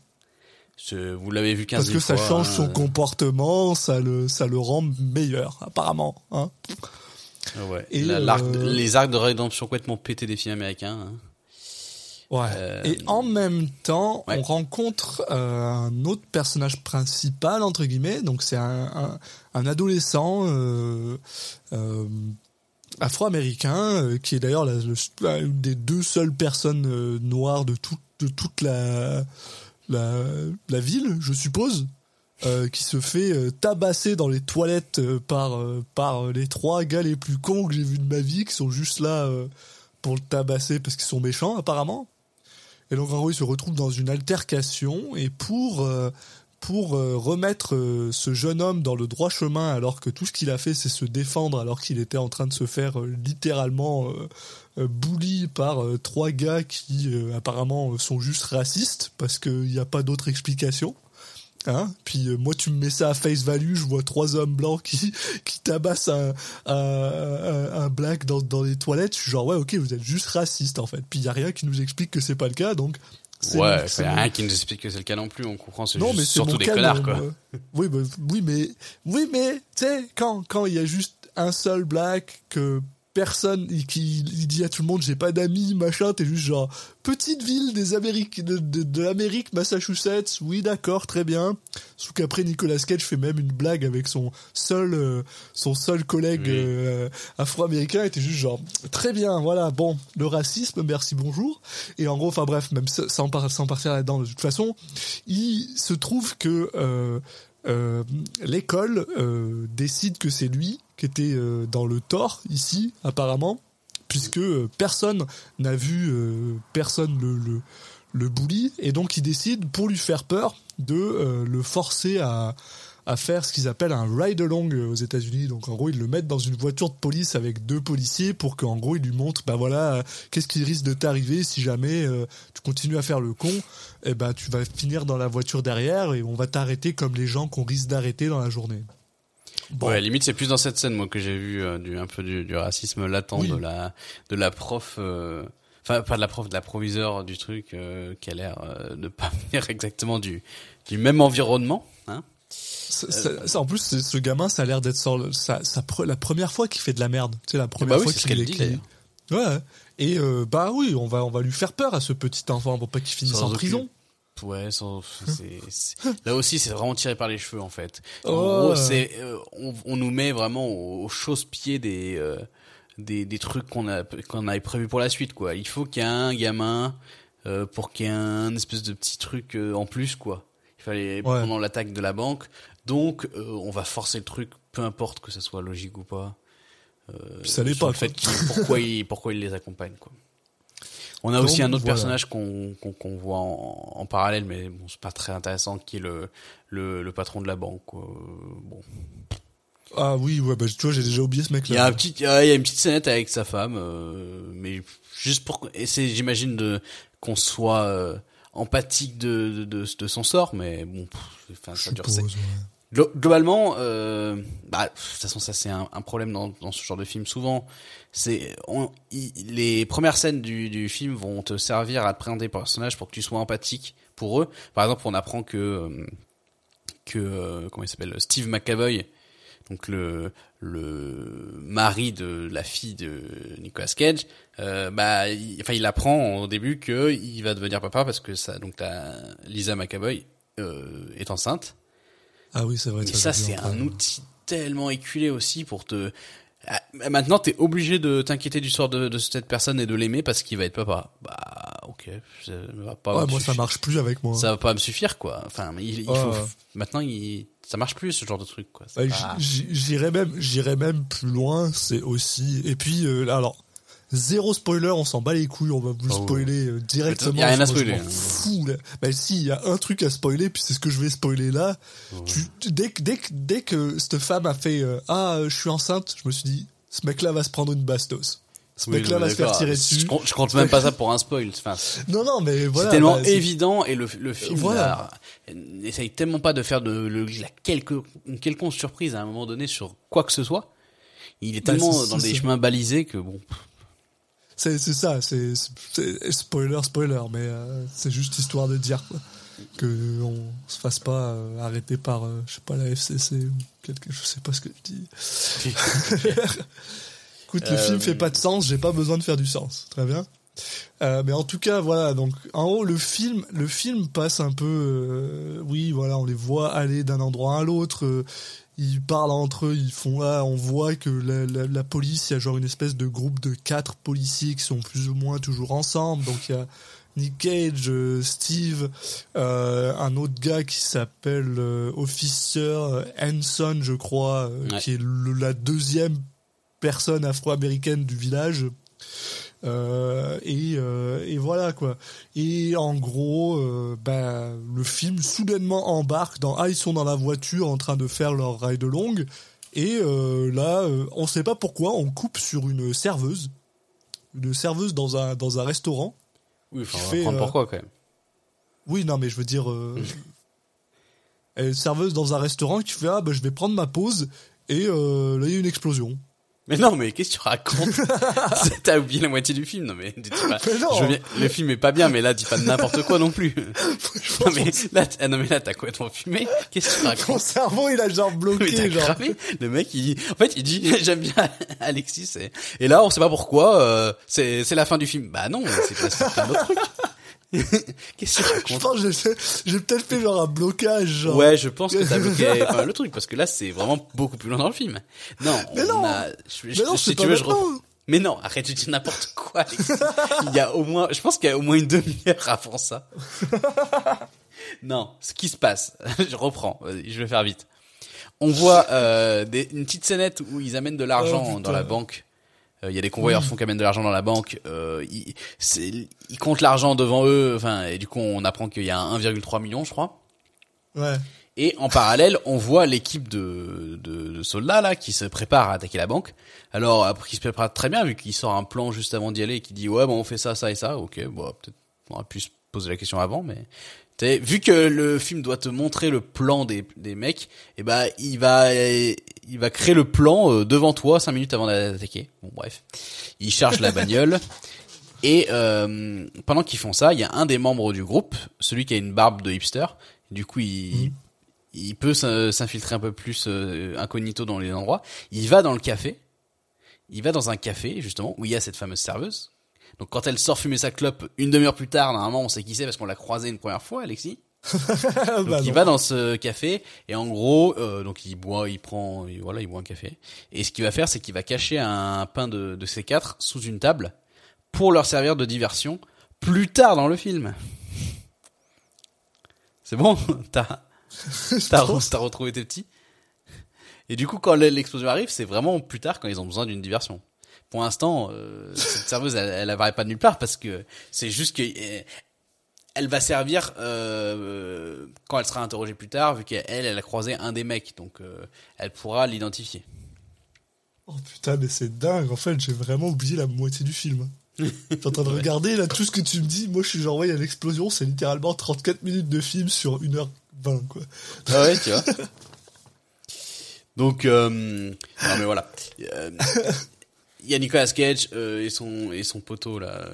Vous l'avez vu 15 parce 000 que ça change son comportement ça le ça le rend meilleur apparemment hein Ah Ouais. Et, La- euh, les arcs de rédemption complètement pétés des films américains. hein. Ouais. Euh, Et en même temps, ouais. on rencontre euh, un autre personnage principal entre guillemets. Donc c'est un, un, un adolescent euh, euh, afro-américain euh, qui est d'ailleurs la, le- une des deux seules personnes euh, noires de, tout, de toute la, la la ville, je suppose. euh, qui se fait euh, tabasser dans les toilettes euh, par par les trois gars les plus cons que j'ai vus de ma vie qui sont juste là pour le tabasser parce qu'ils sont méchants apparemment. Et donc en gros, ils se retrouvent dans une altercation et pour pour euh, remettre euh, ce jeune homme dans le droit chemin alors que tout ce qu'il a fait c'est se défendre alors qu'il était en train de se faire euh, littéralement bully par trois gars qui apparemment sont juste racistes parce qu'il n'y a pas d'autre explication. Hein Puis moi tu me mets ça à face value, je vois trois hommes blancs qui <laughs> qui tabassent un un, un, black dans, dans les toilettes, je suis genre ouais ok vous êtes juste raciste en fait. Puis il y a rien qui nous explique que c'est pas le cas donc Ouais, c'est rien qui nous explique que c'est le cas non plus, on comprend, c'est surtout des connards, quoi. Oui, bah, oui, mais, oui, mais, tu sais, quand, quand il y a juste un seul black que personne, qui il dit à tout le monde, j'ai pas d'amis, machin, t'es juste genre, petite ville des Amériques, de, de, de l'Amérique, Massachusetts, oui, d'accord, très bien. Sauf qu'après, Nicolas Cage fait même une blague avec son seul, euh, son seul collègue Oui. euh, afro-américain, et t'es juste genre, très bien, voilà, bon, le racisme, merci, bonjour. Et en gros, enfin bref, même sans, sans partir là-dedans, de toute façon, il se trouve que euh, euh, l'école euh, décide que c'est lui qui était euh, dans le tort ici, apparemment, puisque personne n'a vu personne le, le, le bully, et donc il décide, pour lui faire peur, de le forcer à, à faire ce qu'ils appellent un ride-along euh, aux États-Unis. Donc en gros, ils le mettent dans une voiture de police avec deux policiers pour qu'en gros, ils lui montrent, bah voilà, euh, qu'est-ce qui risque de t'arriver si jamais euh, tu continues à faire le con, et ben tu vas finir dans la voiture derrière et on va t'arrêter comme les gens qu'on risque d'arrêter dans la journée. Bon. Ouais, limite c'est plus dans cette scène moi que j'ai vu euh, du un peu du, du racisme latent Oui. de la de la prof euh, enfin pas de la prof de la proviseur du truc euh, qui a l'air euh, de pas <laughs> venir exactement du du même environnement hein. Ça- ça- ça, en plus, ce gamin, ça a l'air d'être sur le- pre- la première fois qu'il fait de la merde. C'est la première bah fois qu'il est- dit, qu'il- Ouais. Et euh, bah oui, on va on va lui faire peur à ce petit enfant pour pas qu'il finisse Sans en aucune- prison. Ouais, sans- c'est- là aussi c'est vraiment tiré par les cheveux en fait. Oh. c'est euh, on, on nous met vraiment aux chausse-pieds des euh, des des trucs qu'on a qu'on avait prévu pour la suite quoi. Il faut qu'il y ait un gamin euh, pour qu'il y ait un espèce de petit truc euh, en plus quoi. Fallait Ouais. pendant l'attaque de la banque. Donc euh, on va forcer le truc peu importe que ça soit logique ou pas. Euh, ça l'est pas, le fait pourquoi il <laughs> pourquoi il les accompagne quoi. On a Donc, aussi un autre voilà. personnage qu'on qu'on voit en, en parallèle, mais bon, c'est pas très intéressant, qui est le le, le patron de la banque. quoi. Euh, bon, Ah oui, ouais, bah tu vois, j'ai déjà oublié ce il y a mec-là. un petit, il y a il y a une petite scénette avec sa femme, euh, mais juste pour j'imagine qu'on soit empathique de, de, de son sort, mais bon, enfin ça dure. ouais. Glo- Globalement, euh, bah, de toute façon, ça c'est un, un problème dans, dans ce genre de film. Souvent, c'est les premières scènes du, du film vont te servir à te présenter les personnages pour que tu sois empathique pour eux. Par exemple, on apprend que euh, que euh, comment il s'appelle Steve McAvoy, donc le le mari de la fille de Nicolas Cage, euh, bah, il, enfin, il apprend au début que il va devenir papa parce que ça, donc Lisa McAvoy euh, est enceinte. Ah oui, c'est vrai. Mais ça, c'est un outil tellement éculé aussi pour te. Ah, Maintenant, t'es obligé de t'inquiéter du sort de, de cette personne et de l'aimer parce qu'il va être papa. Bah, ok, ça va pas. Ouais, moi, ça marche plus avec moi. Ça va pas me suffire, quoi. Enfin, il, faut. ouais. Maintenant, il, ça marche plus ce genre de truc, quoi. Pas- J'irais même, j'irais même plus loin. C'est aussi. Et puis, euh, alors, zéro spoiler, on s'en bat les couilles, on va vous Oh. spoiler euh, directement. Y a rien à spoiler, hein. fous, là. Bah si, il y a un truc à spoiler, puis c'est ce que je vais spoiler là. Tu- dès, que- dès, que- dès que cette femme a fait euh, ah, euh, je suis enceinte, je me suis dit, ce mec-là va se prendre une bastos. Ce Oui, mec-là va se faire tirer Je dessus. compte, je compte même pas ça pour un spoil. Enfin, c'est <laughs> Non, non, mais voilà. tellement bah, c'est- évident et le, le film Voilà. là, n'essaye tellement pas de faire de la quelque, une quelconque surprise à un moment donné sur quoi que ce soit. Il est Bah, tellement c'est- dans c'est des chemins balisés que bon. C'est c'est ça, c'est spoiler, spoiler, mais euh, c'est juste histoire de dire quoi. Que on se fasse pas euh, arrêter par, euh, je sais pas, la FCC ou quelque, je sais pas ce que je dis. <laughs> Écoute, le Euh, film fait pas de sens, j'ai pas besoin de faire du sens, très bien. Euh, mais en tout cas, voilà. Donc, en haut, le film, le film passe un peu. euh, oui, voilà, on les voit aller d'un endroit à l'autre. Ils parlent entre eux. Ils font là. On voit que la, la, la police, il y a genre une espèce de groupe de quatre policiers qui sont plus ou moins toujours ensemble. Donc il y a Nick Cage, euh, Steve, euh, un autre gars qui s'appelle euh, Officer Hanson, je crois, euh, Ouais. qui est le- la deuxième personne afro-américaine du village. Euh, et, euh, et voilà quoi. Et en gros, euh, ben, le film soudainement embarque dans ah ils sont dans la voiture en train de faire leur ride longue et là on sait pas pourquoi on coupe sur une serveuse, une serveuse dans un dans un restaurant. Oui, enfin, on va fait, pourquoi quand même. Oui non mais je veux dire <laughs> est serveuse dans un restaurant qui fait ah ben je vais prendre ma pause et là il y a une explosion. Mais non, mais qu'est-ce que tu racontes <laughs> <laughs> T'as oublié la moitié du film, non mais dis pas. Mais non. je veux bien- le film est pas bien, mais là dis pas n'importe quoi non plus. <laughs> non mais là, ah, non mais là t'as complètement fumé. Qu'est-ce que tu Mon racontes cerveau il a genre Mais bloqué t'as genre. cramé. Le mec, il en fait, il dit, j'aime bien Alexis, et, et là, on sait pas pourquoi, euh, c'est, c'est la fin du film. Bah non, c'est pas c'est un autre truc. <laughs> Qu'est-ce que tu Je pense que j'ai peut-être fait genre un blocage genre. Ouais, je pense que t'as bloqué <laughs> enfin, le truc, parce que là, c'est vraiment beaucoup plus loin dans le film. Non, Mais on non. a, je, je- Mais non, si tu pas veux, je reprends. Mais non, arrête, je dis n'importe quoi. Il y a au moins, je pense qu'il y a au moins une demi-heure avant ça. <laughs> Non, ce qui se passe, je reprends, je vais faire vite. On voit euh, des, une petite scénette où ils amènent de l'argent Oh, dans la banque. Euh, Il y a des convoyeurs font qui amènent de l'argent dans la banque. Euh, ils, ils comptent l'argent devant eux. Enfin, et du coup, on apprend qu'il y a 1,3 million, je crois. Ouais. Et en parallèle, on voit l'équipe de, de, de soldats là qui se prépare à attaquer la banque. Alors qui se prépare très bien vu qu'il sort un plan juste avant d'y aller et qui dit ouais bon on fait ça ça et ça. Ok bon peut-être on aurait pu se poser la question avant, mais vu que le film doit te montrer le plan des, des mecs, et ben il va il va créer le plan euh, devant toi cinq minutes avant d'attaquer. Bon bref, il charge la bagnole. <laughs> Et euh, pendant qu'ils font ça, il y a un des membres du groupe, celui qui a une barbe de hipster. Du coup, il, il peut s'in- s'infiltrer un peu plus euh, incognito dans les endroits. Il va dans le café. Il va dans un café, justement, où il y a cette fameuse serveuse. Donc quand elle sort fumer sa clope, une demi-heure plus tard, normalement, on sait qui c'est parce qu'on l'a croisé une première fois, Alexis. <laughs> Donc Bah il non. va dans ce café et en gros, euh, donc il boit, il prend, il- voilà, il boit un café. Et ce qu'il va faire, c'est qu'il va cacher un pain de, de ces quatre sous une table pour leur servir de diversion plus tard dans le film. C'est bon, <laughs> t'as <laughs> t'as re- t'as retrouvé tes petits? Et du coup, quand l'explosion arrive, c'est vraiment plus tard quand ils ont besoin d'une diversion. Pour l'instant, euh, cette serveuse, elle, elle apparaît pas de nulle part parce que c'est juste que euh, elle va servir euh, quand elle sera interrogée plus tard, vu qu'elle, elle a croisé un des mecs, donc euh, elle pourra l'identifier. Oh putain, mais c'est dingue. En fait, j'ai vraiment oublié la moitié du film. <laughs> Je suis en train de regarder là tout ce que tu me dis. Moi, je suis genre, ouais, il y a l'explosion. C'est littéralement 34 minutes de film sur 1h20, quoi. Ah ouais, tu vois. <laughs> Donc, euh, non mais voilà. <laughs> Il y a Nicolas Cage euh, et son et son poteau là,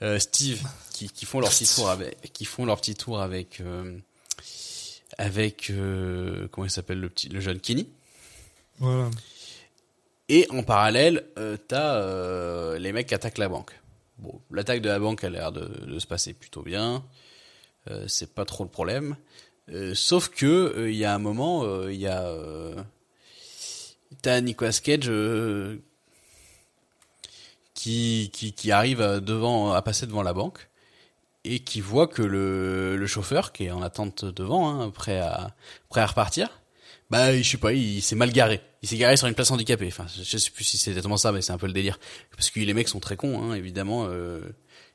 euh, Steve, qui, qui font leur petit tour avec, qui font leur petit tour avec euh, avec comment il s'appelle le petit le jeune Kenny. Voilà. Et en parallèle, t'as les mecs qui attaquent la banque. Bon, l'attaque de la banque a l'air de, de se passer plutôt bien. C'est pas trop le problème. Sauf que il y a un moment, il y a t'as Nicolas Cage qui, qui qui arrive à devant à passer devant la banque et qui voit que le, le chauffeur qui est en attente devant, hein, prêt à prêt à repartir, bah je sais pas, il s'est mal garé. Il s'est garé sur une place handicapée. Enfin, je sais plus si c'est exactement ça, mais c'est un peu le délire. Parce que les mecs sont très cons, hein, évidemment. Euh,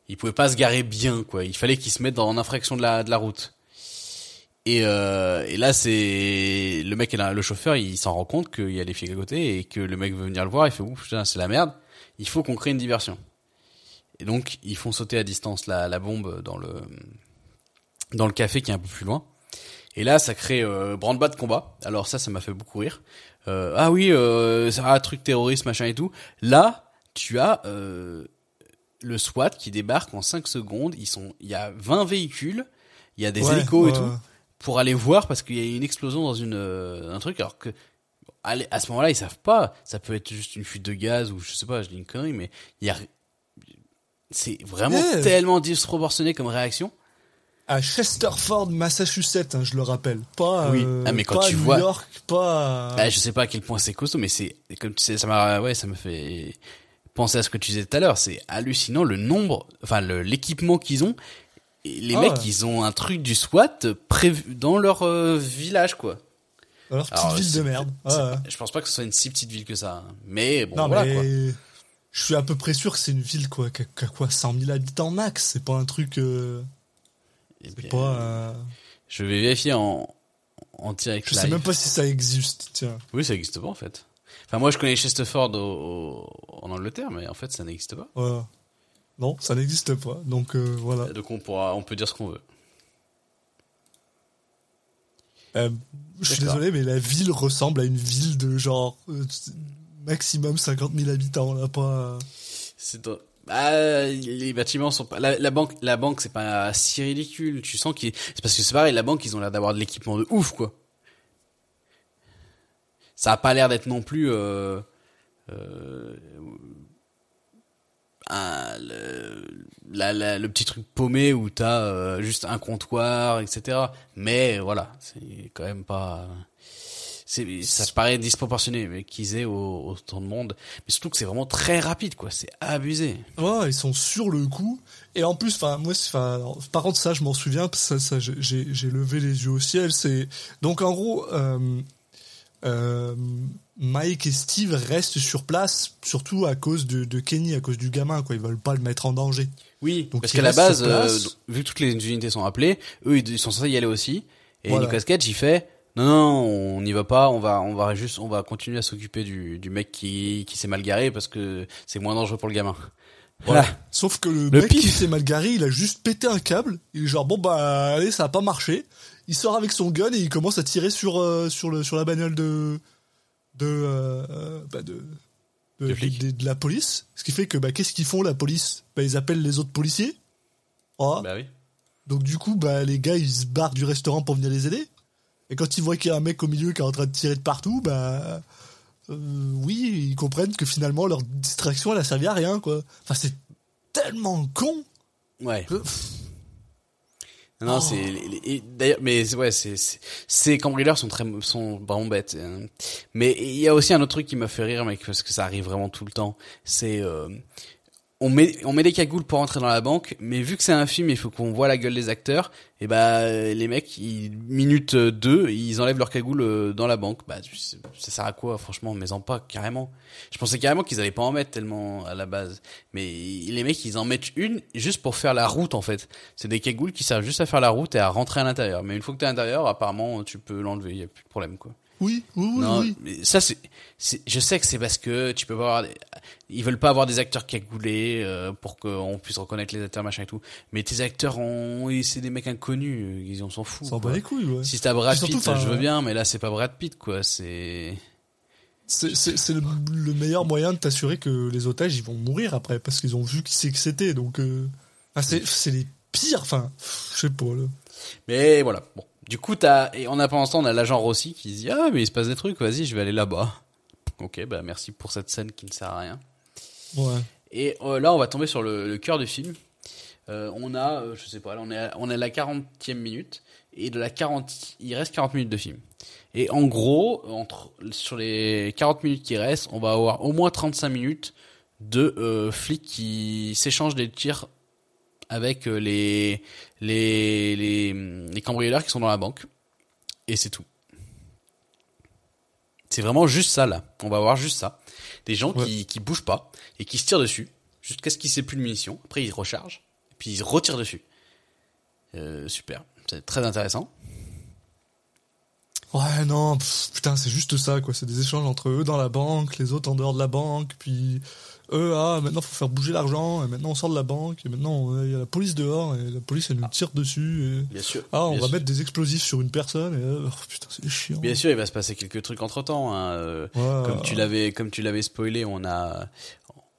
ils pouvaient pas se garer bien, quoi. Il fallait qu'ils se mettent en infraction de la de la route. Et, euh, et là, c'est le mec, le chauffeur, il s'en rend compte qu'il y a les flics à côté et que le mec veut venir le voir. Il fait ouf, putain, c'est la merde. Il faut qu'on crée une diversion. Et donc, ils font sauter à distance la, la bombe dans le dans le café qui est un peu plus loin. Et là, ça crée euh, branle-bas de combat. Alors ça, ça m'a fait beaucoup rire. Euh, ah oui, euh, c'est un truc terroriste, machin et tout. Là, tu as euh, le SWAT qui débarque en 5 secondes. Ils sont, il y a 20 véhicules, il y a des Ouais, hélicos et tout pour aller voir parce qu'il y a une explosion dans une euh, un truc alors que à ce moment-là ils savent pas ça peut être juste une fuite de gaz ou je sais pas je dis une connerie mais il y a c'est vraiment Yeah. tellement disproportionné comme réaction À Chesterford, Massachusetts, hein, je le rappelle. Pas, Oui. euh, Ah, mais quand pas à tu New vois- York, pas. Bah, je sais pas à quel point c'est costaud, mais c'est comme tu sais, ça m'a ouais, ça me fait penser à ce que tu disais tout à l'heure. C'est hallucinant le nombre, enfin l'équipement qu'ils ont. Et les Ah mecs, ouais. ils ont un truc du SWAT prévu dans leur euh, village, quoi. Alors, petite Alors, ville de merde. Ouais, ouais. Je pense pas que ce soit une si petite ville que ça, hein. mais bon, non, voilà mais. quoi. je suis à peu près sûr que c'est une ville quoi, qui a, quoi, 100 000 habitants max. C'est pas un truc. euh, Eh c'est bien, pas. euh, Je vais vérifier en, en direct je sais live. même pas si ça existe. Tiens. Oui, ça n'existe pas en fait. Enfin, moi, je connais Chesterford au, au- en Angleterre, mais en fait, ça n'existe pas. Voilà. Non, ça n'existe pas. Donc euh, voilà. Donc, on pourra, on peut dire ce qu'on veut. Euh, je suis désolé, mais la ville ressemble à une ville de genre euh, maximum 50 000 habitants. Là, pas. C'est dans- Ah, les bâtiments sont pas. La, la banque, la banque, c'est pas si ridicule. Tu sens qu'ils. C'est parce que c'est pareil. La banque, ils ont l'air d'avoir de l'équipement de ouf, quoi. Ça a pas l'air d'être non plus. Euh, euh, le, le petit truc paumé où t'as euh, juste un comptoir, etc. Mais voilà, c'est quand même pas. C'est, ça paraît disproportionné mais qu'ils aient au- autant de monde. Mais surtout que c'est vraiment très rapide, quoi. C'est abusé. Ouais, ils sont sur le coup. Et en plus, enfin, moi, enfin, par contre, ça, je m'en souviens, ça, ça, j'ai j'ai levé les yeux au ciel. C'est donc en gros, euh, euh, Mike et Steve restent sur place, surtout à cause de, de Kenny, à cause du gamin, quoi. Ils veulent pas le mettre en danger. Oui, Donc, parce qu'à la base, euh, vu que toutes les unités sont appelées, eux, ils sont censés y aller aussi. Et Voilà. Nicolas Cage, il fait, non, non, on n'y va pas, on va, on va juste, on va continuer à s'occuper du, du mec qui, qui s'est mal garé parce que c'est moins dangereux pour le gamin. Voilà. Voilà. Sauf que le, Le mec qui s'est mal garé, il a juste pété un câble. Il est genre bon bah allez, ça a pas marché. Il sort avec son gun et il commence à tirer sur euh, sur le sur la bagnole de de euh, bah, de de, la police. Ce qui fait que bah qu'est-ce qu'ils font la police? Bah ils appellent les autres policiers. Ah. Bah oui. Donc du coup bah les gars ils se barrent du restaurant pour venir les aider. Et quand ils voient qu'il y a un mec au milieu qui est en train de tirer de partout, bah euh, oui, ils comprennent que finalement leur distraction elle a servi à rien quoi. Enfin c'est tellement con. Ouais. que- Non, Oh. c'est d'ailleurs, mais ouais, c'est c'est- ces cambrioleurs sont très sont vraiment bêtes. hein. Mais il y a aussi un autre truc qui m'a fait rire, mec, parce que ça arrive vraiment tout le temps. C'est euh, on met on met des cagoules pour entrer dans la banque, mais vu que c'est un film, il faut qu'on voit la gueule des acteurs. Et bah les mecs, ils, minute 2, ils enlèvent leur cagoule euh, dans la banque. Bah ça sert à quoi, franchement, mais en pas carrément. Je pensais carrément qu'ils allaient pas en mettre tellement à la base. Mais les mecs, ils en mettent une juste pour faire la route en fait. C'est des cagoules qui servent juste à faire la route et à rentrer à l'intérieur. Mais une fois que t'es à l'intérieur, apparemment, tu peux l'enlever, y a plus de problème quoi. Oui, oui, oui, non, oui. mais ça c'est, c'est, je sais que c'est parce que tu peux pas avoir, des, ils veulent pas avoir des acteurs cagoulés euh, pour qu'on puisse reconnaître les acteurs machin et tout. Mais tes acteurs, ont, c'est des mecs inconnus, euh, ils en s'en foutent. Ça en quoi. bat les couilles, ouais. Si t'as Brad Pitt, ça, je veux bien, mais là c'est pas Brad Pitt quoi. C'est C'est le, le meilleur moyen de t'assurer que les otages ils vont mourir après parce qu'ils ont vu qui c'est que c'était. Donc, euh, ah, c'est les pires. Enfin, je sais pas. Là. Mais voilà. Bon. Du coup, t'as, et on a pendant ce temps, on a l'agent Rossi qui se dit, ah, mais il se passe des trucs, vas-y, je vais aller là-bas. Ok, bah, merci pour cette scène qui ne sert à rien. Et euh, là, on va tomber sur le, cœur du film. Euh, on a, euh, je sais pas, on est à, la 40e minute. Et de la 40, il reste 40 minutes de film. Et en gros, entre, sur les 40 minutes qui restent, on va avoir au moins 35 minutes de flics qui s'échangent des tirs avec les, les, les, les cambrioleurs qui sont dans la banque. Et c'est tout. C'est vraiment juste ça, là. On va voir juste ça. Des gens qui, qui bougent pas et qui se tirent dessus jusqu'à ce qu'ils aient plus de munitions. Après, ils rechargent. Et puis, ils retirent dessus. Euh, super. C'est très intéressant. Ouais, non, pff, putain, c'est juste ça, quoi. C'est des échanges entre eux dans la banque, les autres en dehors de la banque, puis eux, ah, maintenant faut faire bouger l'argent, et maintenant on sort de la banque, et maintenant euh, il y a la police dehors, et la police elle nous tire dessus, et Bien sûr. ah, on va sûr. mettre des explosifs sur une personne, et euh, oh, putain, c'est chiant. Bien sûr, il va se passer quelques trucs entre temps. Hein. euh, Ouais. Comme tu l'avais, comme tu l'avais spoilé, on a,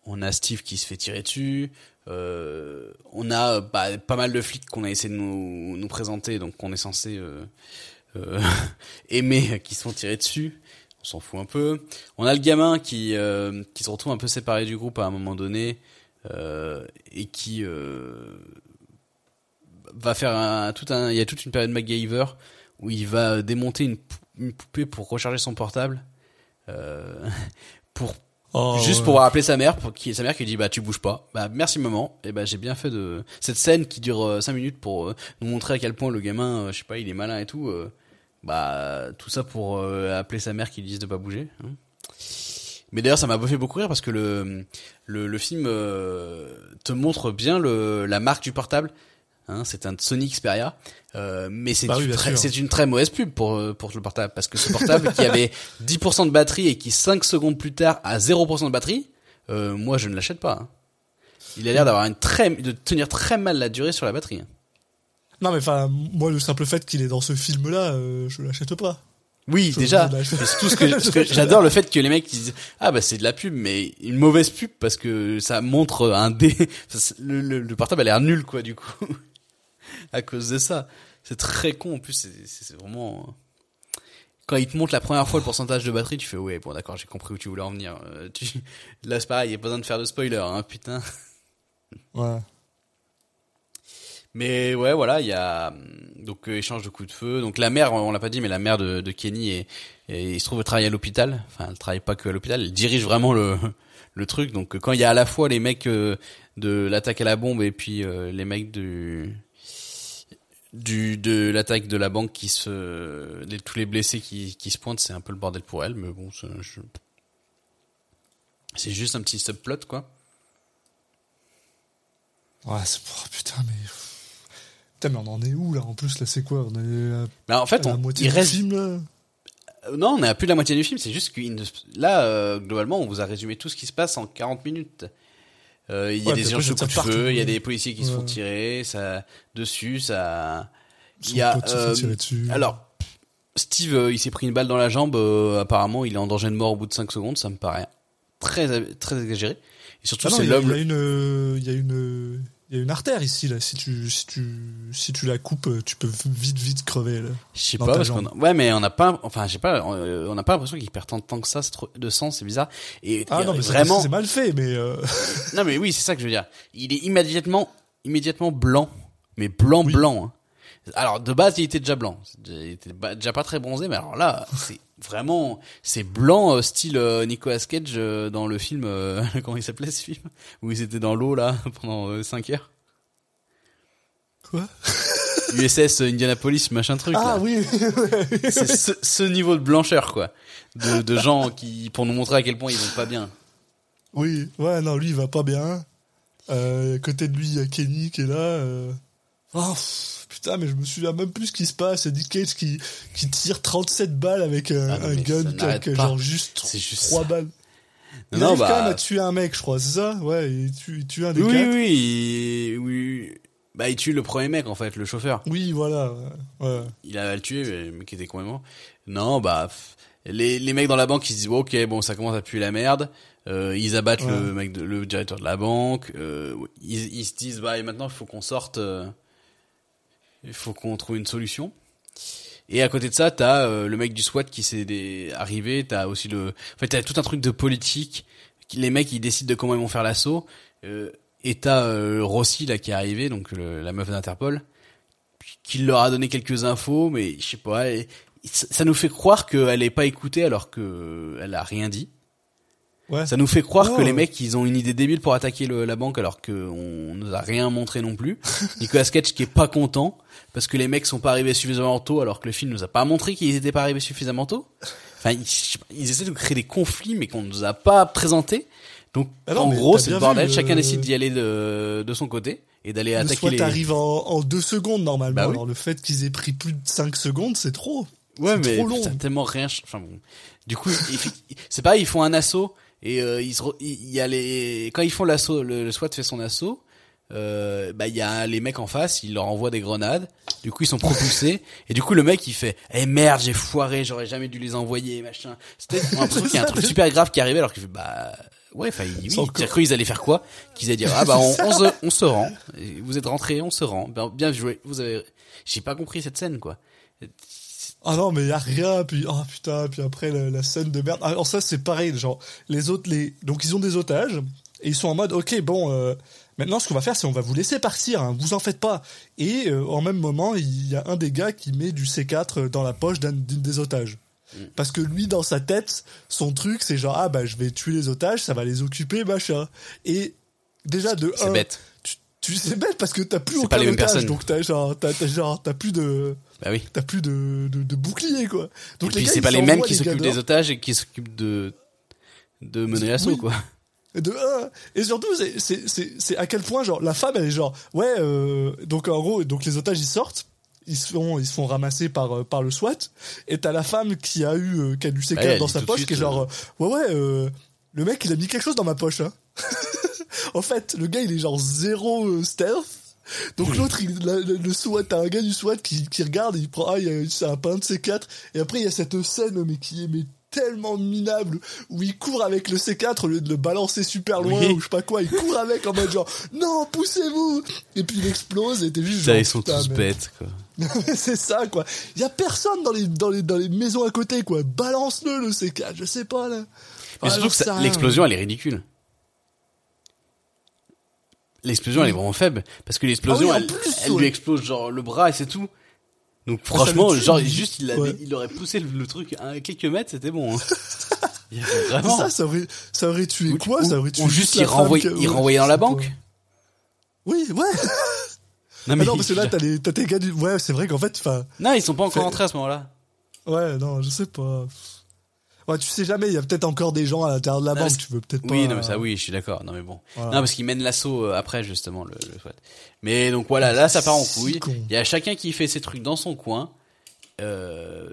on a Steve qui se fait tirer dessus. Euh, on a bah, pas mal de flics qu'on a essayé de nous, nous présenter, donc qu'on est censé euh, euh, <laughs> aimer, qui se font tirer dessus. On s'en fout un peu. On a le gamin qui, euh, qui se retrouve un peu séparé du groupe à un moment donné euh, et qui euh, va faire un, tout un. Il y a toute une période MacGyver où il va démonter une, pou- une poupée pour recharger son portable. <laughs> Pour Oh, juste ouais. pour appeler sa mère pour qui sa mère qui dit bah tu bouges pas bah merci maman et bah j'ai bien fait de cette scène qui dure 5 minutes pour euh, nous montrer à quel point le gamin euh, je sais pas il est malin et tout bah tout ça pour euh, appeler sa mère qui lui dise de pas bouger hein. Mais d'ailleurs, ça m'a fait beaucoup rire parce que le le, le film euh, te montre bien le la marque du portable. Hein, c'est un Sony Xperia, euh, mais c'est Bah oui, une très- sûr. c'est une très mauvaise pub pour euh, pour le portable parce que ce portable qui avait <laughs> 10% de batterie et qui 5 secondes plus tard a 0% de batterie, euh, moi je ne l'achète pas. hein. Il a l'air d'avoir une très de tenir très mal la durée sur la batterie. Non mais enfin, moi le simple fait qu'il est dans ce film-là, euh, je l'achète pas. Oui, Je- déjà. tout ce que, ce que <laughs> j'adore le fait que les mecs disent ah bah c'est de la pub mais une mauvaise pub parce que ça montre un dé le, le, le portable a l'air nul quoi du coup <laughs> à cause de ça. C'est très con en plus c'est vraiment quand il te montre la première fois le pourcentage de batterie, tu fais ouais bon d'accord j'ai compris où tu voulais en venir. Euh, tu... Là c'est pareil, il y a pas besoin de faire de spoiler hein putain. Ouais. Mais ouais, voilà, il y a hum, donc euh, échange de coups de feu. Donc la mère, on l'a pas dit, mais la mère de, Kenny est, et il se trouve travailler à l'hôpital. Enfin, elle travaille pas que à l'hôpital, elle dirige vraiment le <laughs> le truc. Donc quand il y a à la fois les mecs euh, de l'attaque à la bombe et puis euh, les mecs du du de l'attaque de la banque qui se tous les blessés qui qui se pointent, c'est un peu le bordel pour elle. Mais bon, c'est juste un petit subplot quoi. Ouais, c'est oh, putain mais putain mais on en est où là En plus là c'est quoi On est à, Mais en fait, à la moitié il du reste film là. Euh, Non, on n'a plus la moitié du film, c'est juste que là, euh, globalement, on vous a résumé tout ce qui se passe en 40 minutes. Euh, Il y a des de après, coups de feu, il y a des policiers qui se font tirer, ça dessus, ça. Il y a. euh, alors, Steve, il s'est pris une balle dans la jambe. apparemment, il est en danger de mort au bout de 5 secondes. Ça me paraît très très exagéré. Et surtout, Ah c'est il y a- l'homme. Il y a une, il y a une, artère ici là. Si tu, si tu, si tu la coupes, euh, tu peux vite, vite crever là. Je sais pas parce qu'on a- ouais mais on n'a pas enfin j'ai pas euh, on n'a pas l'impression qu'il perd tant de temps que ça trop- de sang c'est bizarre et Ah et non, mais c'est- vraiment c'est mal fait, mais euh, <laughs> Non mais oui, c'est ça que je veux dire. Il est immédiatement, immédiatement blanc, mais blanc Oui. blanc. hein. Alors de base, il était déjà blanc. Il était déjà pas très bronzé, mais alors là, c'est vraiment, c'est blanc euh, style euh, Nicolas Cage euh, dans le film. <laughs> comment il s'appelait ce film? Où ils étaient dans l'eau là <laughs> pendant 5 heures. quoi? USS Indianapolis, machin truc. Ah là. oui. C'est ce, ce niveau de blancheur quoi, de, de gens qui pour nous montrer à quel point ils vont pas bien. oui, ouais, non, lui il va pas bien. Euh, à côté de lui, il y a Kenny qui est là. euh. Oh, putain, mais je me souviens même plus ce qui se passe. Nick Cage qui, qui tire 37 balles avec un, Ah un gun ça qui n'arrête a pas. genre juste juste 3 ça. balles. Non, Il non, bah- quand même à tuer un mec, je crois, c'est ça Ouais, il tue, il tue un des Oui, quatre. oui, oui, oui. Bah, il tue le premier mec, en fait, le chauffeur. Oui, voilà. ouais. Il a le tué, mais le mec était complètement... Non, bah, les, les mecs dans la banque, ils se disent, ok, bon, ça commence à puer la merde. Euh, ils abattent le mec, de- le directeur de la banque. Euh, ils, ils se disent, bah, et maintenant, il faut qu'on sorte. euh, il faut qu'on trouve une solution. Et à côté de ça, t'as euh, le mec du SWAT qui s'est des- arrivé. T'as aussi le. En fait, t'as tout un truc de politique. Les mecs, ils décident de comment ils vont faire l'assaut. Euh, et t'as euh, Rossi là qui est arrivé, donc le- la meuf d'Interpol, qui leur a donné quelques infos, mais je sais pas. et- ça nous fait croire qu'elle est pas écoutée alors que elle a rien dit. Ouais. Ça nous fait croire Oh. que les mecs ils ont une idée débile pour attaquer le- la banque alors que on nous a rien montré non plus. <laughs> Nicolas Cage qui est pas content parce que les mecs sont pas arrivés suffisamment tôt alors que le film nous a pas montré qu'ils étaient pas arrivés suffisamment tôt. Enfin, ils, ils essaient de créer des conflits mais qu'on nous a pas présentés. Donc Ah non, en gros c'est le bordel. Chacun euh, décide d'y aller de, de son côté et d'aller Le attaquer SWAT les. arrive en, en deux secondes normalement. Bah oui. Alors le fait qu'ils aient pris plus de 5 secondes, c'est trop. Ouais, mais trop long. a tellement rien. Enfin bon. Du coup, <laughs> c'est pareil, ils font un assaut et euh, ils se re- il il y a les quand ils font l'assaut, le, le SWAT fait son assaut. Euh, bah il y a les mecs en face, il leur envoie des grenades. Du coup ils sont propulsés <laughs> et du coup le mec il fait "Eh merde j'ai foiré, j'aurais jamais dû les envoyer machin." C'était l'impression qu'il <laughs> y a un truc super grave qui arrivait alors qu'il fait bah ouais enfin oui, j'ai cru qu'ils allaient faire quoi? Qu'ils allaient dire "Ah bah <laughs> on, on se on se rend, Et vous êtes rentrés, on se rend." Bien, bien joué. Vous avez j'ai pas compris cette scène quoi. Ah non, mais y a rien, puis oh putain, puis après la, la scène de merde. Alors ça c'est pareil, genre les autres les donc ils ont des otages et ils sont en mode OK, bon euh, maintenant ce qu'on va faire c'est on va vous laisser partir, hein, vous en faites pas. Et euh, en même moment, il y a un des gars qui met du C4 dans la poche d'un d'une des otages. Parce que lui dans sa tête, son truc c'est genre ah bah je vais tuer les otages, ça va les occuper machin. Et déjà de C'est un, bête. tu, tu c'est bête parce que t'as plus aucun pas les otage, personnes. donc t'as genre t'as, genre t'as plus de Bah oui. t'as plus de, de, de bouclier quoi. Donc et puis gars, c'est pas les mêmes qui les s'occupent des otages et qui s'occupent de de mener l'assaut Oui. quoi. De un. Et surtout, c'est- c'est c'est- à quel point, genre, la femme, elle est genre, ouais, euh, donc en gros, donc les otages, ils sortent, ils se font, ils se font ramasser par, euh, par le SWAT, et t'as la femme qui a eu, euh, qui a du C4 Ouais, dans sa poche, suite, qui est genre, euh, ouais, ouais, euh, le mec, il a mis quelque chose dans ma poche, hein. <laughs> en fait, le gars, il est genre zéro stealth. Donc l'autre, le, SWAT, t'as un gars du SWAT qui, qui regarde et il prend, ah, il y a- c'est un pain de C4. Et après, il y a cette scène, mais qui est mais tellement minable, où il court avec le C4 au lieu de le balancer super loin Oui. ou je sais pas quoi, il court avec en mode genre, non, poussez-vous! Et puis il explose et t'es juste Ça, genre, ils sont tous mais- bêtes quoi. <laughs> c'est ça, quoi. Il y a personne dans les, dans les, dans les maisons à côté, quoi. Balance-le, le C4, je sais pas, là. Mais Ah, surtout j'en que l'explosion, elle est ridicule. L'explosion, elle est vraiment faible. Parce que l'explosion, Ah oui, en elle, plus, elle ouais. lui explose genre le bras et c'est tout. Donc franchement, genre juste il, avait- Ouais. il aurait poussé le, le truc à quelques mètres, c'était bon. Hein. <laughs> Il vraiment. ça, ça aurait, ça aurait tué Ou- quoi? ou- ça aurait tué ou juste il renvoyait, il renvoyait dans la banque. Oui, ouais. <laughs> Non Ah non, parce que là, t'as les, t'as tes gars du, ouais, c'est vrai qu'en fait, enfin, non, ils sont pas encore entrés à ce moment-là. ouais, non, je sais pas. Tu sais jamais, il y a peut-être encore des gens à l'intérieur de la Non, banque, tu veux peut-être pas. Oui, non, mais ça, oui, je suis d'accord. Non, mais bon. Voilà. Non, parce qu'ils mènent l'assaut euh, après, justement, le, le SWAT. Mais donc voilà, là, ça part en couille. con. Il y a chacun qui fait ses trucs dans son coin. Euh,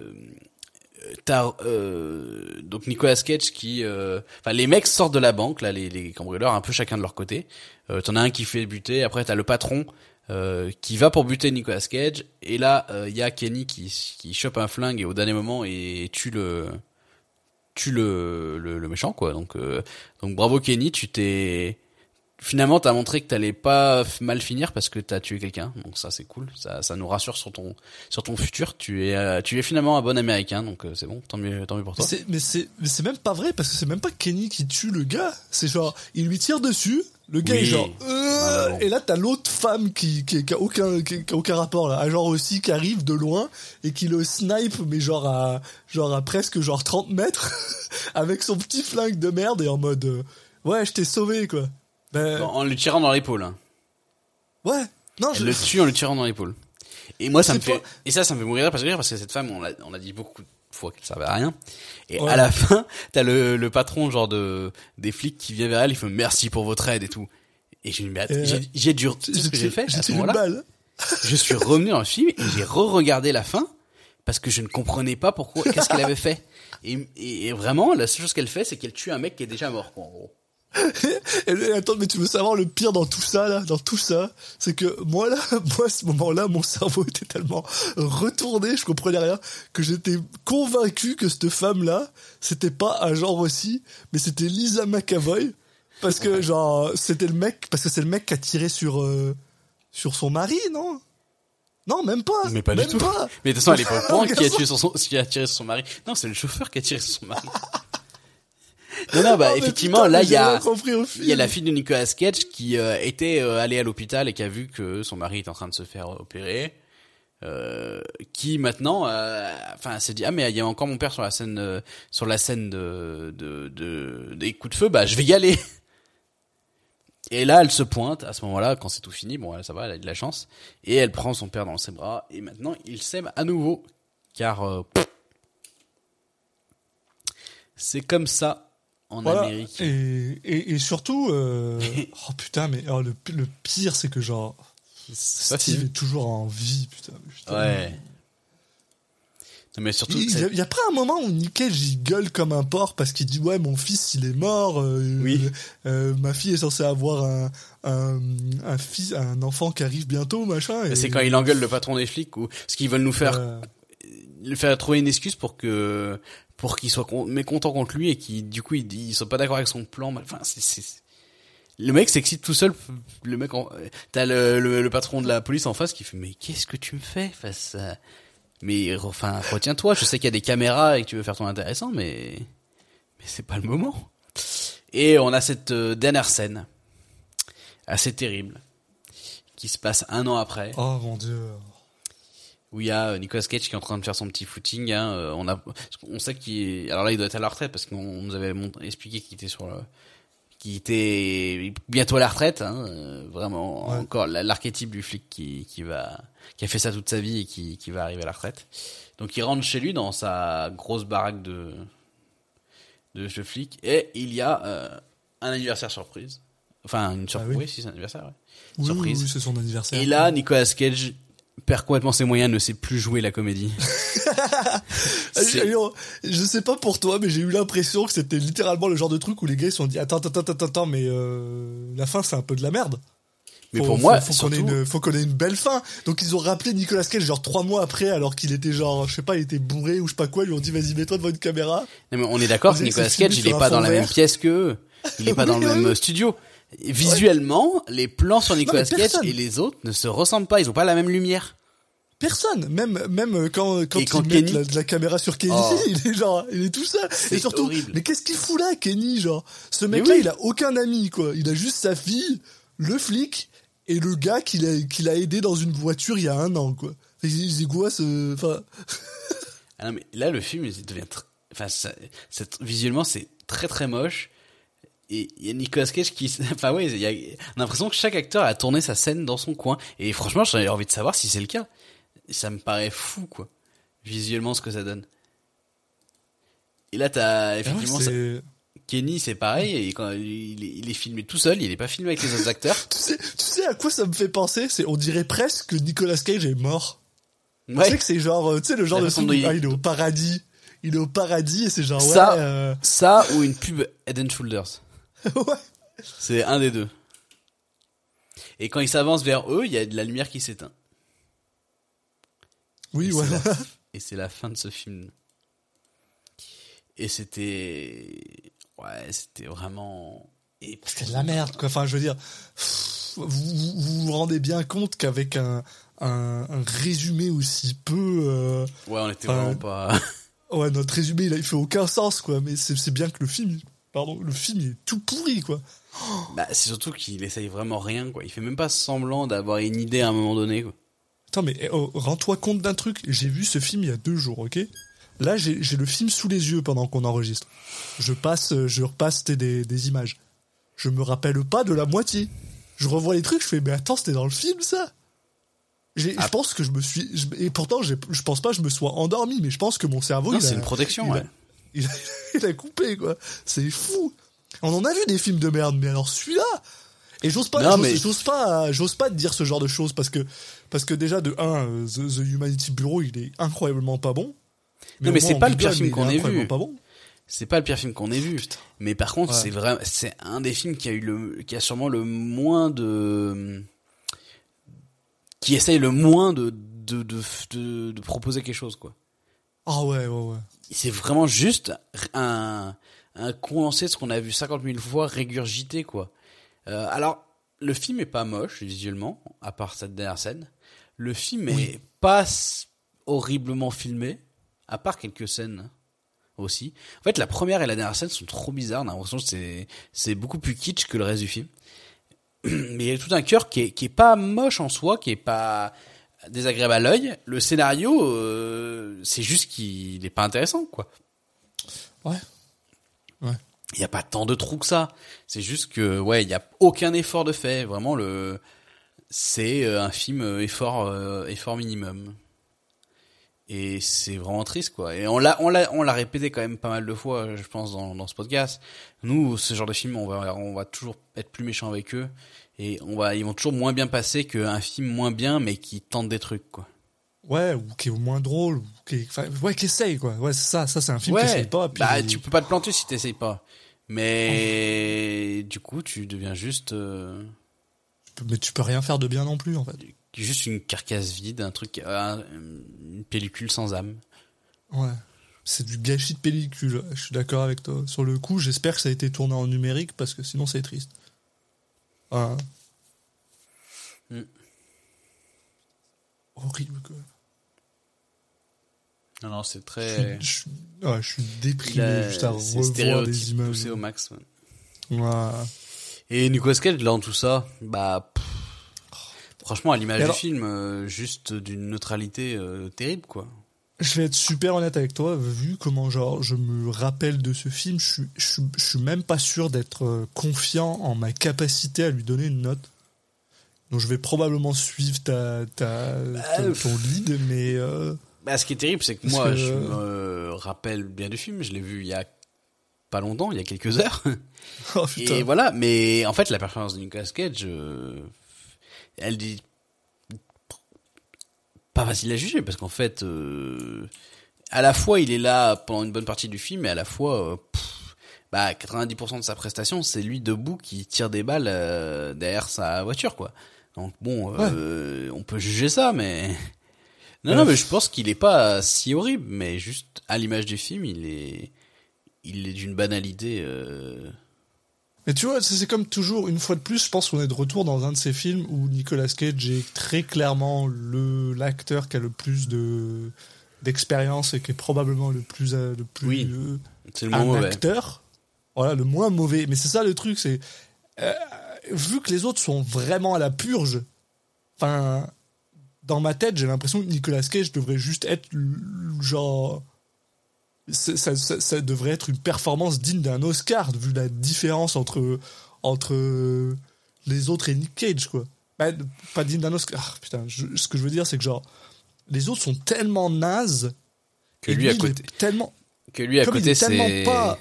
t'as, euh, donc Nicolas Cage qui, euh, enfin, les mecs sortent de la banque, là, les, les cambrioleurs, un peu chacun de leur côté. Euh, t'en as un qui fait buter. Après, t'as le patron. Euh, qui va pour buter Nicolas Cage et là il y a Kenny qui qui chope un flingue et au dernier moment et tue le tue le, le, méchant quoi. Donc euh, donc bravo Kenny tu t'es finalement t'as montré que t'allais pas mal finir parce que t'as tué quelqu'un. Donc ça c'est cool. Ça ça nous rassure sur ton sur ton futur. Tu es euh, tu es finalement un bon américain. Donc euh, c'est bon. Tant mieux tant mieux pour toi. Mais c'est, mais c'est même pas vrai parce que c'est même pas Kenny qui tue le gars. C'est genre, il lui tire dessus. Le gars Oui. est genre, euh, et là t'as l'autre femme qui, qui, qui a aucun, qui, qui a aucun rapport là, genre aussi qui arrive de loin et qui le snipe mais genre à, genre à presque genre 30 mètres <laughs> avec son petit flingue de merde et en mode, euh, ouais je t'ai sauvé quoi. Ben, en le tirant dans l'épaule hein. ouais, non je, le tue en le tirant dans l'épaule. Et moi, ça me fait, pas- et ça, ça me fait mourir parce que, parce que cette femme, on a, on a dit beaucoup de fois qu'elle servait à rien. Et Ouais. à la <laughs> fin, t'as le, le patron, genre de, des flics qui vient vers elle, il fait merci pour votre aide et tout. Et j'ai Euh, j'ai, dû, sais ce que j'ai fait, à ce moment-là? Je suis revenu dans le film et j'ai re-regardé la fin parce que je ne comprenais pas pourquoi, qu'est-ce qu'elle avait fait. <laughs> Et, et, et vraiment, la seule chose qu'elle fait, c'est qu'elle tue un mec qui est déjà mort, quoi, en gros. Et attends, mais tu veux savoir le pire dans tout ça, là, dans tout ça, c'est que moi, là, <laughs> moi, à ce moment-là, mon cerveau était tellement retourné, je comprenais rien, que j'étais convaincu que cette femme-là, c'était pas un genre aussi, mais c'était Lisa McAvoy, parce que, genre, c'était le mec, parce que c'est le mec qui a tiré sur, euh, sur son mari, non? Non, même pas. Mais pas même du tout. Pas. Mais de toute façon, elle est pas au <laughs> qui a son- qui a tiré sur son mari. Non, c'est le chauffeur qui a tiré sur son mari. <laughs> Non, non, <laughs> bah, Oh, mais effectivement, putain, là, il y a, il y a la fille de Nicolas Cage qui euh, était euh, allée à l'hôpital et qui a vu que son mari était en train de se faire opérer. Euh, qui maintenant, euh, enfin, s'est dit ah mais il y a encore mon père sur la scène, euh, sur la scène de, de, de des coups de feu, bah je vais y aller. <laughs> Et là, elle se pointe à ce moment-là, quand c'est tout fini. Bon, elle, ça va, elle a de la chance. Et elle prend son père dans ses bras. Et maintenant, il s'aime à nouveau, car euh, c'est comme ça en Voilà. Amérique. Et, et, et surtout, euh, <laughs> oh putain, mais alors, le, le pire, c'est que genre, Steve est toujours en vie, putain. putain. Ouais. Non, mais surtout, Il y, a, il y a pas un moment où Nickel il gueule comme un porc parce qu'il dit ouais mon fils il est mort euh, Oui. euh, ma fille est censée avoir un, un un fils un enfant qui arrive bientôt machin et c'est quand il engueule le patron des flics ou parce qu'ils veulent nous faire Euh, le faire trouver une excuse pour que pour qu'il soit con- mécontent contre lui et qu'il du coup il dit ils sont pas d'accord avec son plan enfin c'est- le mec s'excite tout seul le mec en... t'as le, le, le patron de la police en face qui fait mais qu'est-ce que tu me fais face à... mais enfin retiens-toi je sais qu'il y a des caméras et que tu veux faire ton intéressant mais mais c'est pas le moment. Et on a cette euh, dernière scène assez terrible qui se passe un an après. Oh mon dieu où il y a euh, Nicolas Cage qui est en train de faire son petit footing. Hein, euh, on a, on sait qu'il est, alors là il doit être à la retraite parce qu'on nous avait expliqué qu'il était sur le, qu'il était bientôt à la retraite. Hein, euh, vraiment Ouais. encore la- l'archétype du flic qui, qui va, qui a fait ça toute sa vie et qui, qui va arriver à la retraite. Donc il rentre chez lui dans sa grosse baraque de, de ce flic. Et il y a euh, un anniversaire surprise. Enfin, une surprise. Ah oui. oui, c'est un anniversaire, ouais. Oui, Surprise. oui, c'est son anniversaire. Et là, Nicolas Cage perd complètement ses moyens, ne sait plus jouer la comédie. <laughs> Je sais pas pour toi, mais j'ai eu l'impression que c'était littéralement le genre de truc où les gars se sont dit attends, attends, attends, attends, mais euh, la fin c'est un peu de la merde. Mais Faut- pour faut- moi, faut qu'on ait surtout- une, faut qu'on ait une belle fin. Donc ils ont rappelé Nicolas Cage genre trois mois après, alors qu'il était genre, je sais pas, il était bourré ou je sais pas quoi. Ils lui ont dit vas-y mets-toi devant une caméra. Non, mais on est d'accord que Nicolas Cage, il est pas dans la même pièce que eux. Il est pas <laughs> dans le Oui, même studio. Visuellement, les plans sur Nicolas Cage et les autres ne se ressemblent pas. Ils ont pas la même lumière. Personne, même même quand quand ils quand Kenny- la, de la caméra sur Kenny, Oh. <laughs> il est genre, il est tout seul. Et surtout, horrible. mais qu'est-ce qu'il fout là, Kenny, genre? Ce mec-là, oui. il a aucun ami, quoi. Il a juste sa fille, le flic et le gars qu'il a qu'il a aidé dans une voiture il y a un an, quoi. Il c'est quoi ce, enfin, <laughs> Ah non, mais là, le film, il devient tr- enfin, ça- visuellement, c'est très très moche. Et il y a Nicolas Cage qui, <laughs> enfin ouais, il y a, on a l'impression que chaque acteur a tourné sa scène dans son coin. Et franchement, j'avais envie de savoir si c'est le cas. Ça me paraît fou, quoi. Visuellement, ce que ça donne. Et là, t'as effectivement ça- Ah Kenny, c'est pareil. Et quand il est, il est filmé tout seul, il est pas filmé avec les autres acteurs. <laughs> tu sais, tu sais à quoi ça me fait penser C'est, on dirait presque que Nicolas Cage est mort. Tu sais Ouais. que c'est genre, euh, tu sais, le genre de où, il- ah, il est au paradis. Il est au paradis et c'est genre, ouais, Ça- euh, Ça ou une pub Head and Shoulders. <laughs> ouais. C'est un des deux. Et quand il s'avance vers eux, il y a de la lumière qui s'éteint. Oui, Et voilà. c'est la- Et c'est la fin de ce film. Et c'était, ouais, c'était vraiment. Et C'est de la merde, quoi. Enfin, je veux dire, vous vous, vous rendez bien compte qu'avec un, un, un résumé aussi peu, euh, Ouais, on était vraiment pas. <laughs> ouais, notre résumé, il, a, il fait aucun sens, quoi. Mais c'est c'est bien que le film, pardon, le film il est tout pourri, quoi. bah, c'est surtout qu'il essaye vraiment rien, quoi. Il fait même pas semblant d'avoir une idée à un moment donné, quoi. Attends, mais eh, oh, rends-toi compte d'un truc. J'ai vu ce film il y a deux jours, ok? Là, j'ai le film sous les yeux pendant qu'on enregistre. Je passe, euh, je repasse des, des, images. Je me rappelle pas de la moitié. Je revois les trucs, je fais, mais attends, c'était dans le film, ça? J'ai- Ah. Je pense que je me suis... je- et pourtant, je pense pas que je me sois endormi, mais je pense que mon cerveau... Non, il a- c'est une protection, il a- ouais. il a, <laughs> il a coupé, quoi. C'est fou. On en a vu des films de merde, mais alors celui-là... Et j'ose pas, j'ose, mais- j'ose pas, j'ose pas te dire ce genre de choses parce que, parce que déjà de un, euh, The, The Humanity Bureau, il est incroyablement pas bon. Non, au mais c'est pas le pire film mais qu'on ait vu. C'est pas le pire film qu'on ait vu. Mais par contre, Ouais. c'est vrai, c'est un des films qui a eu le, qui a sûrement le moins de, qui essaye le moins de, de, de, de, de proposer quelque chose, quoi. Ah ouais, ouais, ouais. C'est vraiment juste un, un condensé de ce qu'on a vu 50 000 fois régurgité, quoi. Euh, alors, le film est pas moche, visuellement, à part cette dernière scène. Le film est pas horriblement filmé, à part quelques scènes aussi. En fait, la première et la dernière scène sont trop bizarres. On a l'impression que c'est, c'est beaucoup plus kitsch que le reste du film. <clears throat> Mais il y a tout un cœur qui est, qui est pas moche en soi, qui est pas désagréable à l'œil. Le scénario, euh, c'est juste qu'il est pas intéressant, quoi. Ouais. Ouais. Il y a pas tant de trous que ça. C'est juste que, ouais, il y a aucun effort de fait. Vraiment, le, c'est euh, un film euh, effort, euh, effort minimum. Et c'est vraiment triste, quoi. Et on l'a, on l'a, on l'a répété quand même pas mal de fois, je pense, dans, dans ce podcast. Nous, ce genre de film, on va, on va toujours être plus méchant avec eux. Et on va, ils vont toujours moins bien passer qu'un film moins bien, mais qui tente des trucs, quoi. Ouais, ou qui est au moins drôle, ou qui est, ouais, qui essaye, quoi. Ouais, c'est ça, ça, c'est un film qui essaye pas, puis- bah, tu peux pas te planter si t'essayes pas. Mais du coup, tu deviens juste, euh, mais tu peux rien faire de bien non plus, en fait. juste une carcasse vide, un truc, un- une pellicule sans âme. Ouais. C'est du gâchis de pellicule, je suis d'accord avec toi. Sur le coup, j'espère que ça a été tourné en numérique, parce que sinon c'est triste. Ah. Mm. Horrible, quoi. Non, non, c'est Je très. suis, je suis- ouais, je suis déprimé juste à c'est revoir des images. poussé au max. ouais. Ouais. Et Nicolas Cage, dans tout ça, bah, pff, franchement, à l'image du film, euh, juste d'une neutralité euh, terrible, quoi. Je vais être super honnête avec toi, vu comment genre je me rappelle de ce film, je suis, je suis, je suis même pas sûr d'être euh, confiant en ma capacité à lui donner une note. Donc je vais probablement suivre ta, ta, ton, pff. ton lead, mais euh, Bah, ce qui est terrible, c'est que Parce moi, que- je me rappelle bien du film. Je l'ai vu il y a pas longtemps, il y a quelques heures. <laughs> Oh. Et voilà, mais en fait, la performance de Nicolas Cage, euh, elle dit pas facile à juger parce qu'en fait, euh, à la fois il est là pendant une bonne partie du film, et à la fois, euh, pff, bah 90% de sa prestation, c'est lui debout qui tire des balles euh, derrière sa voiture, quoi. Donc bon, euh, on peut juger ça, mais non, non, Ouais. mais je pense qu'il est pas si horrible, mais juste à l'image du film, il est, il est d'une banalité. Euh... Mais tu vois, c'est comme toujours, une fois de plus, je pense qu'on est de retour dans un de ces films où Nicolas Cage est très clairement le l'acteur qui a le plus de d'expérience et qui est probablement le plus euh, le plus Oui, euh, le un moins mauvais. acteur. Voilà, le moins mauvais. Mais c'est ça le truc, c'est euh, vu que les autres sont vraiment à la purge. Enfin, dans ma tête, j'ai l'impression que Nicolas Cage devrait juste être genre. Ça, ça- ça devrait être une performance digne d'un Oscar, vu la différence entre, entre les autres et Nick Cage, quoi. Bah, pas digne d'un Oscar. Ah, putain, je- ce que je veux dire, c'est que genre, les autres sont tellement nazes. Que lui à côté, Tellement, que lui à comme côté, c'est pas.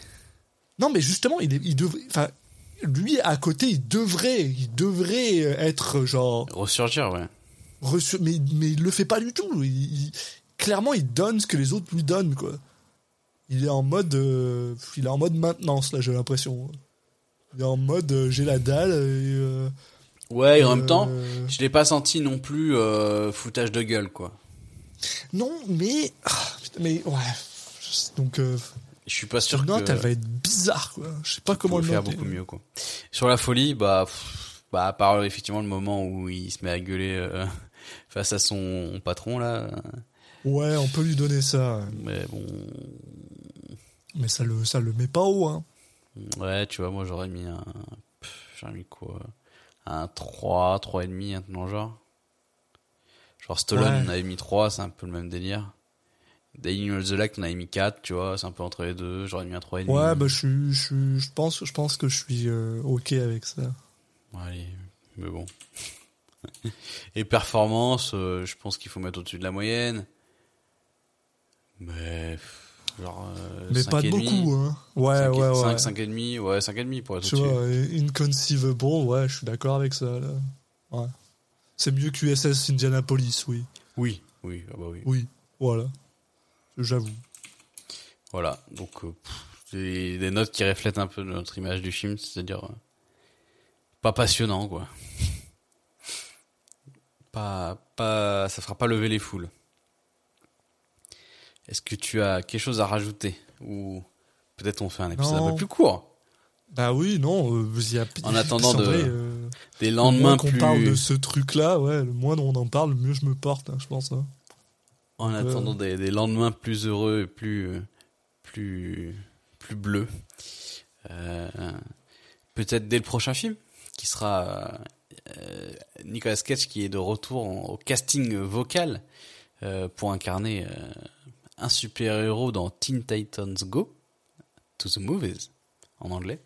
Non, mais justement, il, est, il devrait. Enfin, lui à côté, il devrait, il devrait être genre ressurgir, ouais. Reçu, mais mais il le fait pas du tout. Il, il- clairement, il donne ce que les autres lui donnent, quoi. Il est en mode, euh, il est en mode maintenance là, j'ai l'impression. Il est en mode, euh, j'ai la dalle. Et, euh, Ouais, et en même temps, je l'ai pas senti non plus foutage de gueule, quoi. Non, mais ah, mais ouais. Donc, Je suis pas sûr que elle va être bizarre, quoi. Je sais pas comment le faire beaucoup mieux, quoi. Sur la folie, bah, pff, bah, à part effectivement le moment où il se met à gueuler euh, <laughs> face à son patron là, Ouais, on peut lui donner ça. mais bon, Mais ça le, ça le met pas haut, hein. ouais, tu vois, moi j'aurais mis un, j'aurais mis quoi, un 3, 3 et demi, un truc dans le genre. Genre Stallone, Ouais. on avait mis 3, c'est un peu le même délire. Daniel the Lack, on avait mis 4, tu vois, c'est un peu entre les deux, j'aurais mis un 3 et demi. Ouais, bah, je je je pense, je pense que je suis euh, ok avec ça. Ouais, Allez, mais bon. Et performance, euh, je pense qu'il faut mettre au-dessus de la moyenne. Mais genre euh, Mais cinq pas de beaucoup, hein. Ouais, Cinq et- ouais, ouais. cinq, cinq et demi, ouais, 5 et demi pour être Tu vois, euh, inconceivable, ouais, je suis d'accord avec ça, là. Ouais. C'est mieux qu'USS Indianapolis, oui. Oui, oui, ah bah oui. Oui, voilà. J'avoue. Voilà, donc euh, pff, des, des notes qui reflètent un peu notre image du film, c'est-à-dire euh, pas passionnant quoi. Pas, pas, ça fera pas lever les foules. Est-ce que tu as quelque chose à rajouter? Ou peut-être on fait un épisode un peu plus court, Bah oui, non, euh, y a... En attendant <laughs> de- vrai, euh, des moins lendemains plus, parle de ce truc-là, ouais, le moins on en parle, le mieux je me porte, hein, je pense. hein. en attendant des, des lendemains plus heureux et plus, euh, plus, plus bleus. Euh, peut-être dès le prochain film, qui sera euh, Nicolas Cage qui est de retour au casting vocal euh, pour incarner euh, un super-héros dans Teen Titans Go, to the movies, en anglais.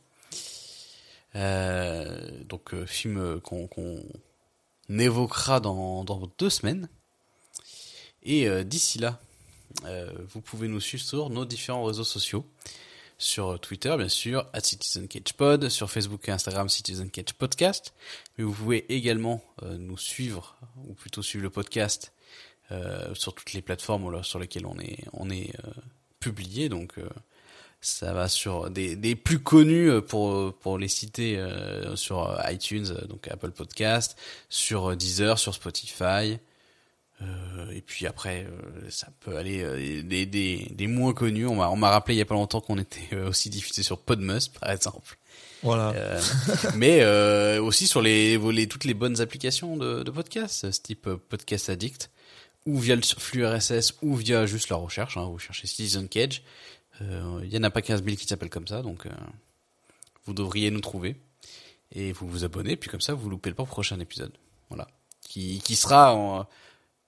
Donc film qu'on évoquera dans, dans deux semaines. Et d'ici là, vous pouvez nous suivre sur nos différents réseaux sociaux. Sur Twitter, bien sûr, at CitizenCagePod, sur Facebook et Instagram, Citizen Cage Podcast. Mais vous pouvez également euh, nous suivre, ou plutôt suivre le podcast, euh, sur toutes les plateformes voilà, sur lesquelles on est, on est euh, publié. Donc, euh, ça va sur des, des plus connus euh, pour, pour les citer euh, sur iTunes, donc Apple Podcast, sur Deezer, sur Spotify. Euh, et puis après, euh, ça peut aller euh, des, des, des moins connus. On m'a on m'a rappelé il y a pas longtemps qu'on était euh, aussi diffusé sur Podmus, par exemple. Voilà. Euh, mais euh, aussi sur les, les toutes les bonnes applications de, de podcast, ce type Podcast Addict, ou via le flux RSS, ou via juste la recherche. Hein, vous cherchez Citizen Cage. Euh, Il y en a pas 15 000 qui s'appellent comme ça, donc euh, vous devriez nous trouver et vous vous abonnez. Puis comme ça, vous loupez pas le prochain épisode. Voilà, qui qui sera, en,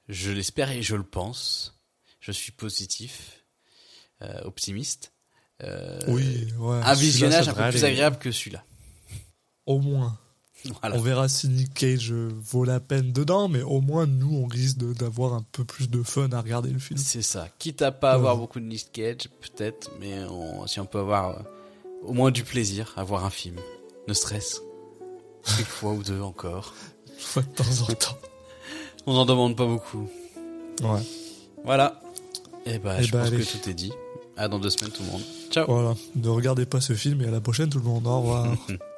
je l'espère et je le pense. Je suis positif, euh, optimiste. Euh, oui, ouais. un visionnage un peu plus aller. agréable que celui-là. Au moins. Voilà. On verra si Nick Cage vaut la peine dedans, mais au moins, nous, on risque d'avoir un peu plus de fun à regarder le film. C'est ça. Quitte à pas Ouais. avoir beaucoup de Nick Cage, peut-être, mais on- si on peut avoir euh, au moins du plaisir à voir un film. Ne stress. Une fois ou deux encore. <laughs> Une fois de temps en temps. On n'en demande pas beaucoup. Ouais. Voilà. Et bah, Eh je bah, pense allez. que tout est dit. À dans deux semaines tout le monde. Ciao. Voilà. Ne regardez pas ce film et à la prochaine tout le monde. Au revoir. <laughs>